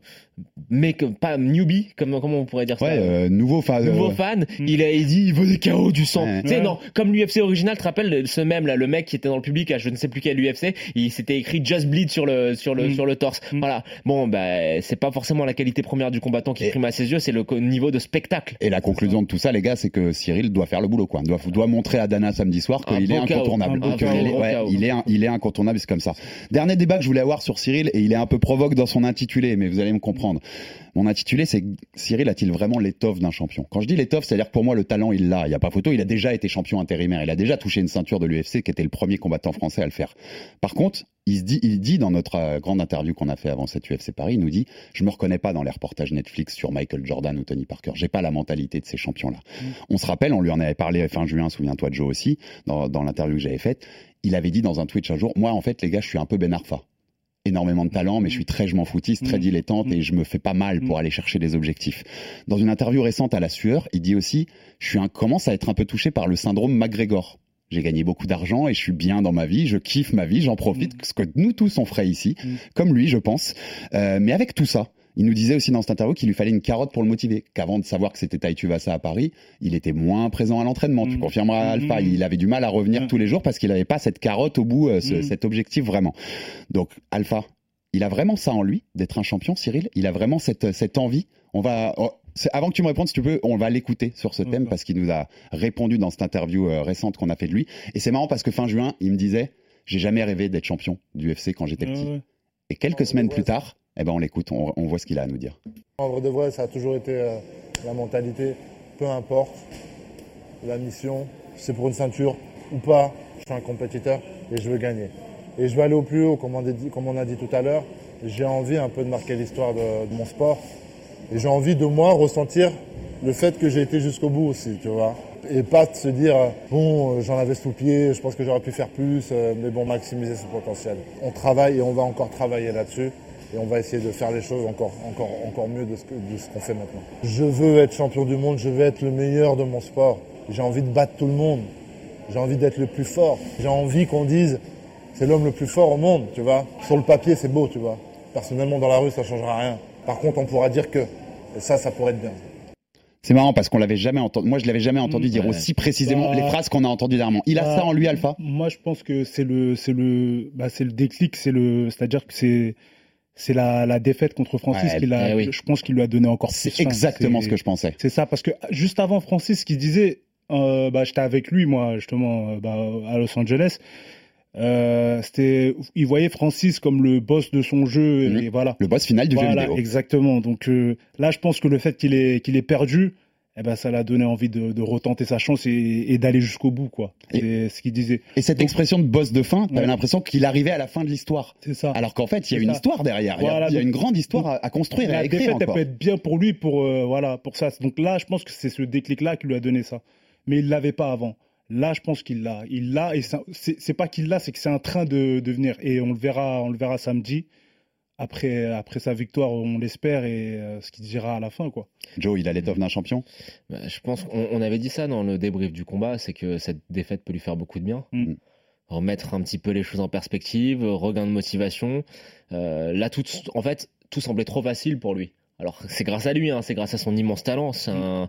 mais que- pas newbie comme comment on pourrait dire ça? Ouais, euh, nouveau fan. nouveau euh, fan il a il dit il veut des KO du sang Ouais. tu sais Ouais. non comme l'UFC original tu te rappelles ce même là le mec qui était dans le public à je ne sais plus quel UFC il s'était écrit Just Bleed sur le sur le Mm. sur le torse Mm. voilà bon bah c'est pas forcément la qualité première du combattant qui Et- prime à ses yeux c'est le niveau de spectacle Et la conclusion de tout ça, les gars, c'est que Cyril doit faire le boulot, quoi. Doit, doit montrer à Dana samedi soir qu'il est chaos. incontournable. Chaos. il, est, chaos. il est incontournable, c'est comme ça. Dernier débat que je voulais avoir sur Cyril, et il est un peu provoque dans son intitulé, mais vous allez me comprendre. Mon intitulé, c'est Cyril a-t-il vraiment l'étoffe d'un champion? Quand je dis l'étoffe, c'est-à-dire que pour moi, le talent, il l'a. Il n'y a pas photo. Il a déjà été champion intérimaire. Il a déjà touché une ceinture de l'UFC, qui était le premier combattant français à le faire. Par contre, il, se dit, il dit dans notre euh, grande interview qu'on a fait avant cette UFC Paris, il nous dit Je me reconnais pas dans les reportages Netflix sur Michael Jordan ou Tony Parker. J'ai pas la mentalité de ces champions-là. On se rappelle, on lui en avait parlé fin juin, souviens-toi de Joe aussi, dans, dans l'interview que j'avais faite. Il avait dit dans un Twitch un jour Moi, en fait, les gars, je suis un peu Ben Arfa. Énormément de talent, mais je suis très je m'en foutiste, très Mm. dilettante Mm. et je me fais pas mal pour Mm. aller chercher des objectifs. Dans une interview récente à La Sueur, il dit aussi Je suis un, commence à être un peu touché par le syndrome McGregor. J'ai gagné beaucoup d'argent et je suis bien dans ma vie, je kiffe ma vie, j'en profite, ce que nous tous on ferait ici, Mm. comme lui, je pense. Euh, mais avec tout ça, il nous disait aussi dans cette interview qu'il lui fallait une carotte pour le motiver. Qu'avant de savoir que c'était Tai Tuivasa à Paris, il était moins présent à l'entraînement. Tu Mm. confirmeras, Alpha. Mm. Il avait du mal à revenir tous les jours parce qu'il n'avait pas cette carotte au bout, euh, ce- Mm. cet objectif vraiment. Donc, Alpha, il a vraiment ça en lui, d'être un champion, Cyril? Il a vraiment cette, cette envie? On va. oh, avant que tu me répondes, si tu peux, on va l'écouter sur ce thème parce qu'il nous a répondu dans cette interview euh, récente qu'on a fait de lui. Et c'est marrant parce que fin juin, il me disait J'ai jamais rêvé d'être champion du UFC quand j'étais petit. Et quelques semaines plus tard, eh ben on l'écoute, on, voit ce qu'il a à nous dire. En vrai de vrai, ça a toujours été euh, la mentalité. Peu importe la mission, si c'est pour une ceinture ou pas, je suis un compétiteur et je veux gagner. Et je veux aller au plus haut, comme on a dit, tout à l'heure. J'ai envie un peu de marquer l'histoire de, de mon sport. Et j'ai envie de moi ressentir le fait que j'ai été jusqu'au bout aussi, tu vois. Et pas de se dire, euh, bon, euh, j'en avais sous pied, je pense que j'aurais pu faire plus, mais bon, maximiser son potentiel. On travaille et on va encore travailler là-dessus. Et on va essayer de faire les choses encore, encore, encore mieux de ce que- de ce qu'on fait maintenant. Je veux être champion du monde, je veux être le meilleur de mon sport. J'ai envie de battre tout le monde. J'ai envie d'être le plus fort. J'ai envie qu'on dise, c'est l'homme le plus fort au monde, tu vois. Sur le papier, c'est beau, tu vois. Personnellement, dans la rue, ça changera rien. Par contre, on pourra dire que, et ça, ça pourrait être bien. C'est marrant parce qu'on l'avait jamais entendu. Moi, je l'avais jamais entendu dire ouais. aussi précisément Bah, les phrases qu'on a entendues dernièrement. Il a bah, ça en lui, Alpha? Moi, je pense que c'est le, c'est le, bah, c'est le déclic, c'est le, c'est-à-dire que c'est, c'est la, la défaite contre Francis Ouais, qui l'a, eh oui. je pense qu'il lui a donné encore plus. C'est exactement ce que je pensais. C'est ça, parce que juste avant Francis, qui disait, euh, bah, j'étais avec lui, moi, justement, euh, bah, à Los Angeles. Euh, c'était, il voyait Francis comme le boss de son jeu, Mhm. et voilà. Le boss final du jeu Voilà, vidéo. exactement. Donc euh, là, je pense que le fait qu'il ait, qu'il ait perdu, eh ben, ça l'a donné envie de, de retenter sa chance et, et d'aller jusqu'au bout, quoi. C'est ce qu'il disait. Et cette expression de boss de fin, t'avais Ouais. l'impression qu'il arrivait à la fin de l'histoire. C'est ça. Alors qu'en fait, il y a une ça. histoire derrière. Il y a- Voilà, il y a, donc- une grande histoire à, à construire et à la écrire défaite, elle peut être bien pour lui, pour euh, voilà, pour ça. Donc là, je pense que c'est ce déclic-là qui lui a donné ça. Mais il l'avait pas avant. Là, je pense qu'il l'a. Il l'a et c'est- pas qu'il l'a, c'est que c'est en train de, de venir. Et on le verra, on le verra samedi. Après, après sa victoire, on l'espère et euh, ce qu'il dira à la fin, quoi. Joe, il a l'étoffe d'un champion? Bah, je pense qu'on on avait dit ça dans le débrief du combat, c'est que cette défaite peut lui faire beaucoup de bien. Mm. Remettre un petit peu les choses en perspective, regain de motivation. Euh, là, tout, en fait, tout semblait trop facile pour lui. Alors, c'est grâce à lui, hein, c'est grâce à son immense talent. C'est un...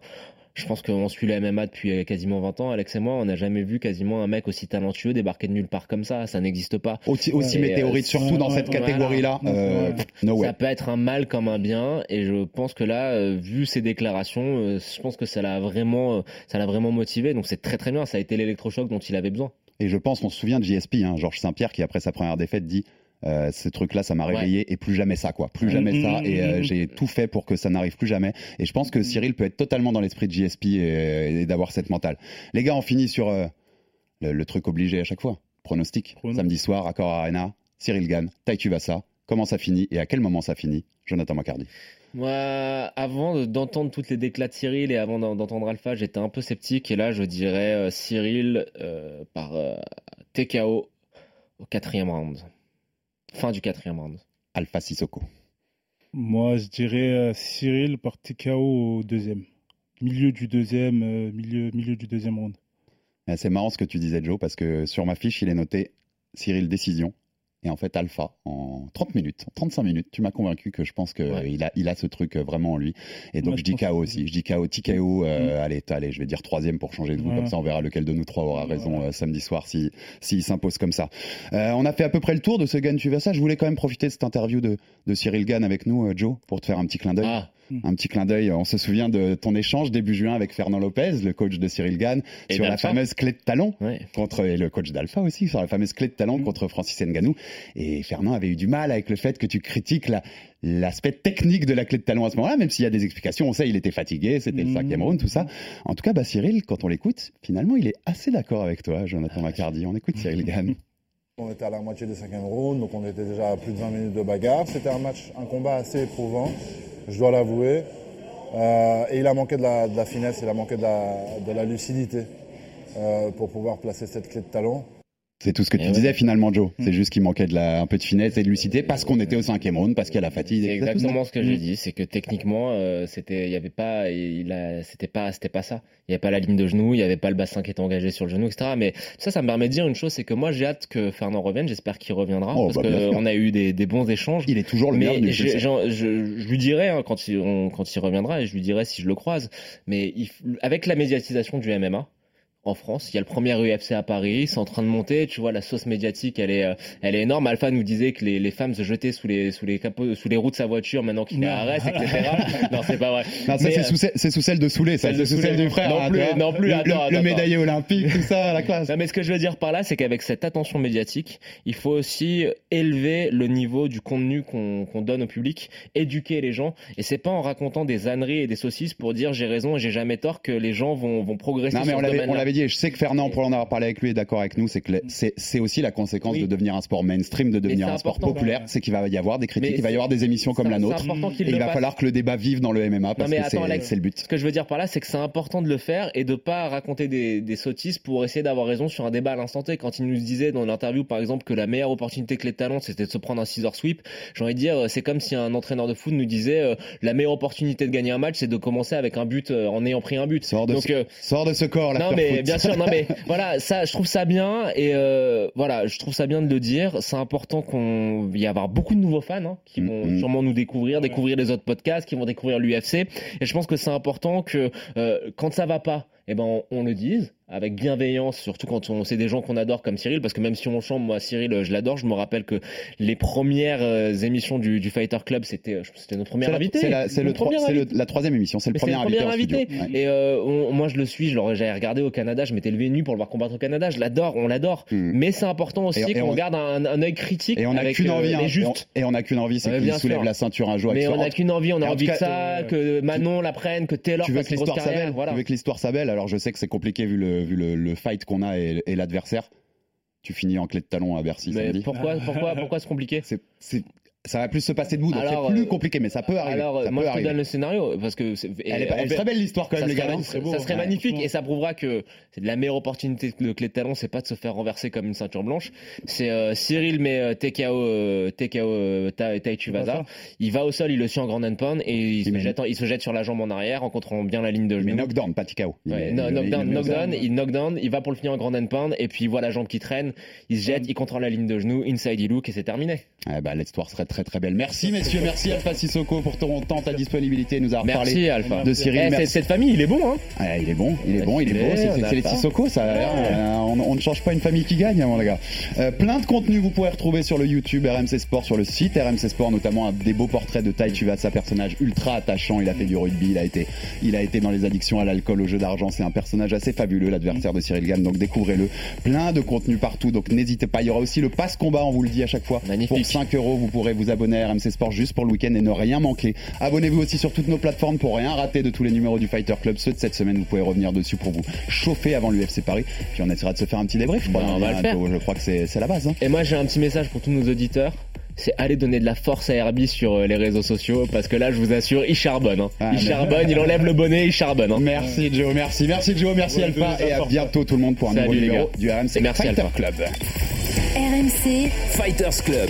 Je pense qu'on suit le MMA depuis quasiment 20 ans, Alex et moi. On n'a jamais vu quasiment un mec aussi talentueux débarquer de nulle part comme ça. Ça n'existe pas. Aussi, aussi Et, météorite, euh, surtout dans cette catégorie-là. voilà. euh, no. Ça peut être un mal comme un bien, et je pense que là, euh, vu ses déclarations, euh, je pense que ça l'a vraiment, euh, ça l'a vraiment motivé. Donc c'est très très bien. Ça a été l'électrochoc dont il avait besoin. Et je pense qu'on se souvient de JSP, hein, Georges Saint-Pierre, qui après sa première défaite dit euh, ce truc-là, ça m'a Ouais. réveillé et plus jamais ça, quoi. Plus jamais ça. Et euh, j'ai tout fait pour que ça n'arrive plus jamais. Et je pense que Cyril peut être totalement dans l'esprit de JSP et, et d'avoir cette mentale. Les gars, on finit sur euh, le, le truc obligé à chaque fois. Pronostic. Prono. Samedi soir, Accor Arena, Cyril gagne, Tai Tuivasa. Comment ça finit et à quel moment ça finit? Jonathan McCarty. Moi, avant de- d'entendre toutes les déclats de Cyril et avant d'en- d'entendre Alpha, j'étais un peu sceptique. Et là, je dirais euh, Cyril par TKO au quatrième round. Fin du quatrième round. Alpha Sissoko. Moi, je dirais euh, Cyril par TKO au deuxième. Milieu du deuxième, euh, milieu, milieu du deuxième round. C'est marrant ce que tu disais, Joe, parce que sur ma fiche, il est noté Cyril décision. Et en fait, Alpha, en 30 minutes, en 35 minutes, tu m'as convaincu que je pense qu'il il a, il a ce truc euh, vraiment en lui. Et donc, Moi, je, je dis KO aussi. Je dis KO, TKO. euh, allez, t- allez, je vais dire troisième pour changer de goût. Voilà. Comme ça, on verra lequel de nous trois aura raison euh, samedi soir s'il si, s'il s'impose comme ça. Euh, on a fait à peu près le tour de ce Gann, tu vas ça. Je voulais quand même profiter de cette interview de, de Cyril Gann avec nous, Joe, pour te faire un petit clin d'œil. Ah, Un petit clin d'œil. On se souvient de ton échange début juin avec Fernand Lopez, le coach de Cyril Gann, Et sur la fameuse clé de talon ouais. contre et le coach d'Alpha aussi sur la fameuse clé de talent contre Francis Nganou et Fernand avait eu du mal avec le fait que tu critiques la- l'aspect technique de la clé de talon à ce moment-là même s'il y a des explications. On sait il était fatigué c'était le Mhm. cinquième round tout ça. En tout cas bah Cyril quand on l'écoute finalement il est assez d'accord avec toi Jonathan Macardy on écoute *laughs* Cyril Gann On était à la moitié du cinquième round, donc on était déjà à plus de 20 minutes de bagarre. C'était un match, un combat assez éprouvant, je dois l'avouer. Euh, et il a manqué de la, finesse, il a manqué de la, de la lucidité euh, pour pouvoir placer cette clé de talon. C'est tout ce que tu Eh ouais. disais finalement Joe c'est juste qu'il manquait de la, un peu de finesse et de lucidité parce qu'on était au cinquième round parce qu'il y a la fatigue C'est exactement ce que j'ai Mhm. dit, c'est que techniquement, euh, c'était, il y avait pas, il a, c'était pas, c'était pas ça. Il y avait pas la ligne de genou, il y avait pas le bassin qui était engagé sur le genou, etc. Mais ça, ça me permet de dire une chose, c'est que moi, j'ai hâte que Fernand revienne. J'espère qu'il reviendra Oh, parce bah, qu'on a eu des, des bons échanges. il est toujours le mais bienvenu je je, je- lui dirai hein, quand il on- quand il reviendra et je lui dirai si je le croise. Mais il avec la médiatisation du MMA en France, il y a le premier UFC à Paris, c'est en train de monter. Tu vois, la sauce médiatique, elle est euh, elle est énorme. Alpha nous disait que les, les femmes se jetaient sous les sous les capots, sous les roues de sa voiture maintenant qu'il fait Non. arrêt, etc. *laughs* non, c'est pas vrai. Non, ça, c'est euh, sous, celle- c'est sous celle de Soulé, ça. celle de sous celle du frère. Non hein, plus, vois. non plus, Le, attends, le- attends, le attends. médaillé olympique, tout ça, la classe. Non, mais ce que je veux dire par là, c'est qu'avec cette attention médiatique, il faut aussi élever le niveau du contenu qu'on qu'on donne au public, éduquer les gens. Et c'est pas en racontant des âneries et des saucisses pour dire j'ai raison et j'ai jamais tort que les gens vont, vont progresser Non, mais sur on l'avait, et je sais que Fernand, pour en avoir parlé avec lui, est d'accord avec nous, c'est que le- c'est, aussi la conséquence Oui. de devenir un sport mainstream, de devenir un sport populaire, c'est qu'il va y avoir des critiques, il va y avoir des émissions comme la nôtre, et il va falloir que le débat vive dans le MMA, parce mais que c'est, le but. Ce que je veux dire par là, c'est que c'est important de le faire et de pas raconter des, des sottises pour essayer d'avoir raison sur un débat à l'instant T. Quand il nous disait dans l'interview, par exemple, que la meilleure opportunité que les talents, c'était de se prendre un scissor sweep, j'ai envie de dire, euh, c'est comme si un entraîneur de foot nous disait, euh, la meilleure opportunité de gagner un match, c'est de commencer avec un but euh, en ayant pris un but. Sors de, Donc, ce, euh, de ce corps, là. non mais bien sûr, non mais voilà, ça, je trouve ça bien et euh, voilà, je trouve ça bien de le dire. C'est important qu'on il y avoir beaucoup de nouveaux fans hein, qui vont Mhm. sûrement nous découvrir, découvrir les autres podcasts, qui vont découvrir l'UFC. Et je pense que c'est important que euh, quand ça va pas, eh ben on, on le dise avec bienveillance, surtout quand on c'est des gens qu'on adore comme Cyril, parce que même si on chante, moi Cyril, euh, je l'adore. Je me rappelle que les premières euh, émissions du, du Fighter Club, c'était euh, c'était notre première C'est, la, invité. c'est, la, c'est le c'est la troisième émission, c'est le premier invité. en studio. invité. Ouais. Et euh, on- moi, je le suis, je l'aurais- j'avais regardé au Canada, je m'étais levé nu pour le voir combattre au Canada. Je l'adore, on l'adore. Mm. Mais c'est important aussi qu'on on- garde un, un œil critique Et on n'a qu'une euh, envie, hein, les et on- n'a qu'une envie, c'est qu'il soulève sûr. la ceinture un jour. Mais on n'a qu'une envie, on a en envie que ça, euh, que Manon la prenne, que Taylor. Tu veux que l'histoire s'appelle Alors je sais que c'est compliqué vu le, vu le, le fight qu'on a et, et l'adversaire. Tu finis en clé de talon à Bercy Mais samedi. pourquoi, *laughs* pourquoi, pourquoi c'est compliqué C'est, c'est- ça va plus se passer debout, donc c'est plus euh, compliqué, mais ça peut arriver. Alors, ça moi, peut je te donne le scénario parce que c'est- Elle est, elle est très belle l'histoire quand ça même, les serait, gars. ça beau. serait Ouais, magnifique et ça prouvera que c'est de la meilleure opportunité de clé de talon, c'est pas de se faire renverser comme une ceinture blanche. C'est euh, Cyril met euh, TKO, euh, TKO euh, Tuivasa. Il va au sol, il le suit en grand and pound et il, se jette, il se jette sur la jambe en arrière en contrôlant bien la ligne de Mais knockdown, pas TKO. Ouais, no- knockdown, knockdown, il knockdown, il va pour le finir en grand and pound et puis il voit la jambe qui traîne, il se jette, il contrôle la ligne de genou, inside il look et c'est terminé. Ah bah, l'histoire serait très très belle. Merci messieurs, merci Alpha Sissoko pour ton temps, ta disponibilité, nous avoir Merci parlé Alpha. de Cyril. Eh, Merci. cette, famille, il est bon hein. Ah, il est bon, il est bon, il est beau. est, C'est a les. Sissoko, ça. euh, on, on ne change pas une famille qui gagne, hein, mon gars. Euh, plein de contenu vous pourrez retrouver sur le YouTube RMC Sport, sur le site RMC Sport, notamment des beaux portraits de Tai Tuivasa, personnage ultra attachant. Il a fait du rugby, il a été, il a été dans les addictions à l'alcool, au jeu d'argent. C'est un personnage assez fabuleux, l'adversaire de Cyril Gann. Donc découvrez-le. Plein de contenu partout. Donc n'hésitez pas. Il y aura aussi le passe combat, on vous le dit à chaque fois. Magnifique. Pour 5 euros, vous pourrez vous abonner à RMC Sport juste pour le week-end et ne rien manquer. Abonnez-vous aussi sur toutes nos plateformes pour rien rater de tous les numéros du Fighter Club. Ceux de cette semaine, vous pouvez revenir dessus pour vous chauffer avant l'UFC Paris. Puis on essaiera de se faire un petit débrief. Je crois, on va hein, le faire. Je crois que c'est c'est la base. hein. Et moi j'ai un petit message pour tous nos auditeurs. C'est aller donner de la force à Herbie sur euh, les réseaux sociaux parce que là je vous assure il charbonne. hein. Ah, il charbonne, il enlève le bonnet, il charbonne. hein. Merci Joe, merci, merci Joe, merci Ouais, Alpha et à bientôt tout le monde pour un Salut, nouveau numéro du RMC Merci, Fighter Alpha. Club. RMC Fighters Club.